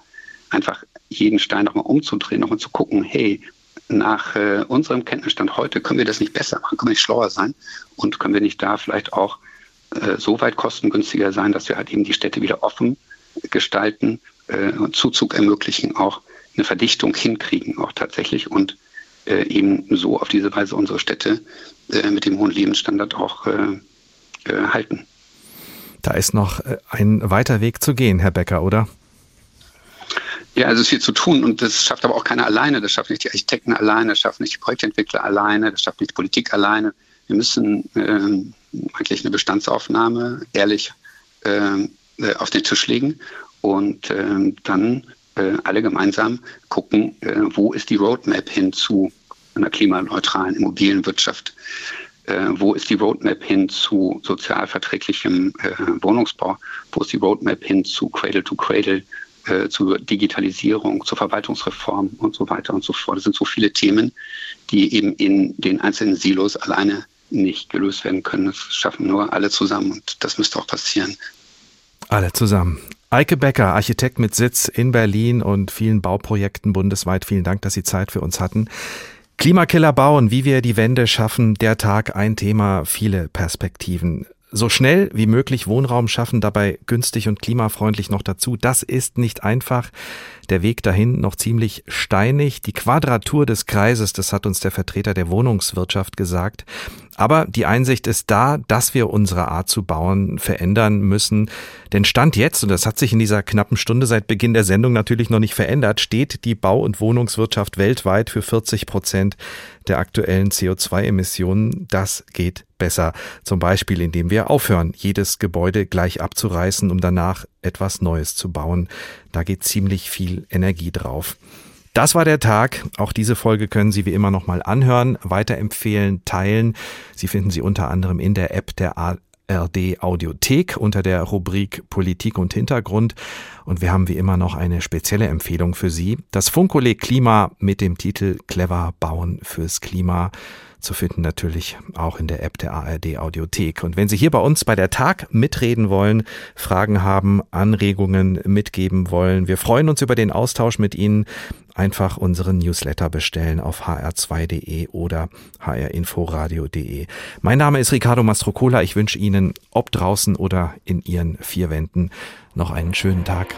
einfach jeden Stein nochmal umzudrehen, nochmal zu gucken, hey, nach äh, unserem Kenntnisstand heute können wir das nicht besser machen, können wir nicht schlauer sein und können wir nicht da vielleicht auch äh, so weit kostengünstiger sein, dass wir halt eben die Städte wieder offen gestalten äh, und Zuzug ermöglichen, auch eine Verdichtung hinkriegen, auch tatsächlich und äh, eben so auf diese Weise unsere Städte äh, mit dem hohen Lebensstandard auch äh, äh, halten. Da ist noch ein weiter Weg zu gehen, Herr Becker, oder? Ja, also es ist viel zu tun und das schafft aber auch keiner alleine. Das schafft nicht die Architekten alleine, das schafft nicht die Projektentwickler alleine, das schafft nicht die Politik alleine. Wir müssen äh, eigentlich eine Bestandsaufnahme ehrlich äh, auf den Tisch legen und äh, dann äh, alle gemeinsam gucken, äh, wo ist die Roadmap hin zu einer klimaneutralen Immobilienwirtschaft. Äh, wo ist die Roadmap hin zu sozialverträglichem Wohnungsbau? Wo ist die Roadmap hin zu Cradle to Cradle zur Digitalisierung, zur Verwaltungsreform und so weiter und so fort. Das sind so viele Themen, die eben in den einzelnen Silos alleine nicht gelöst werden können. Das schaffen nur alle zusammen und das müsste auch passieren. Alle zusammen. Eike Becker, Architekt mit Sitz in Berlin und vielen Bauprojekten bundesweit. Vielen Dank, dass Sie Zeit für uns hatten. Klimakiller bauen, wie wir die Wende schaffen, der Tag ein Thema, viele Perspektiven so schnell wie möglich Wohnraum schaffen, dabei günstig und klimafreundlich noch dazu. Das ist nicht einfach. Der Weg dahin noch ziemlich steinig. Die Quadratur des Kreises, das hat uns der Vertreter der Wohnungswirtschaft gesagt. Aber die Einsicht ist da, dass wir unsere Art zu bauen verändern müssen. Denn Stand jetzt, und das hat sich in dieser knappen Stunde seit Beginn der Sendung natürlich noch nicht verändert, steht die Bau- und Wohnungswirtschaft weltweit für 40 Prozent der aktuellen CO2-Emissionen. Das geht besser. Zum Beispiel, indem wir aufhören, jedes Gebäude gleich abzureißen, um danach etwas Neues zu bauen. Da geht ziemlich viel Energie drauf. Das war der Tag. Auch diese Folge können Sie wie immer nochmal anhören, weiterempfehlen, teilen. Sie finden sie unter anderem in der App der ARD Audiothek unter der Rubrik Politik und Hintergrund. Und wir haben wie immer noch eine spezielle Empfehlung für Sie. Das Funkkolleg Klima mit dem Titel Clever bauen fürs Klima zu finden natürlich auch in der App der ARD Audiothek. Und wenn Sie hier bei uns bei der Tag mitreden wollen, Fragen haben, Anregungen mitgeben wollen, wir freuen uns über den Austausch mit Ihnen. Einfach unseren Newsletter bestellen auf hr2.de oder hrinforadio.de. Mein Name ist Ricardo Mastrocola. Ich wünsche Ihnen, ob draußen oder in Ihren vier Wänden, noch einen schönen Tag.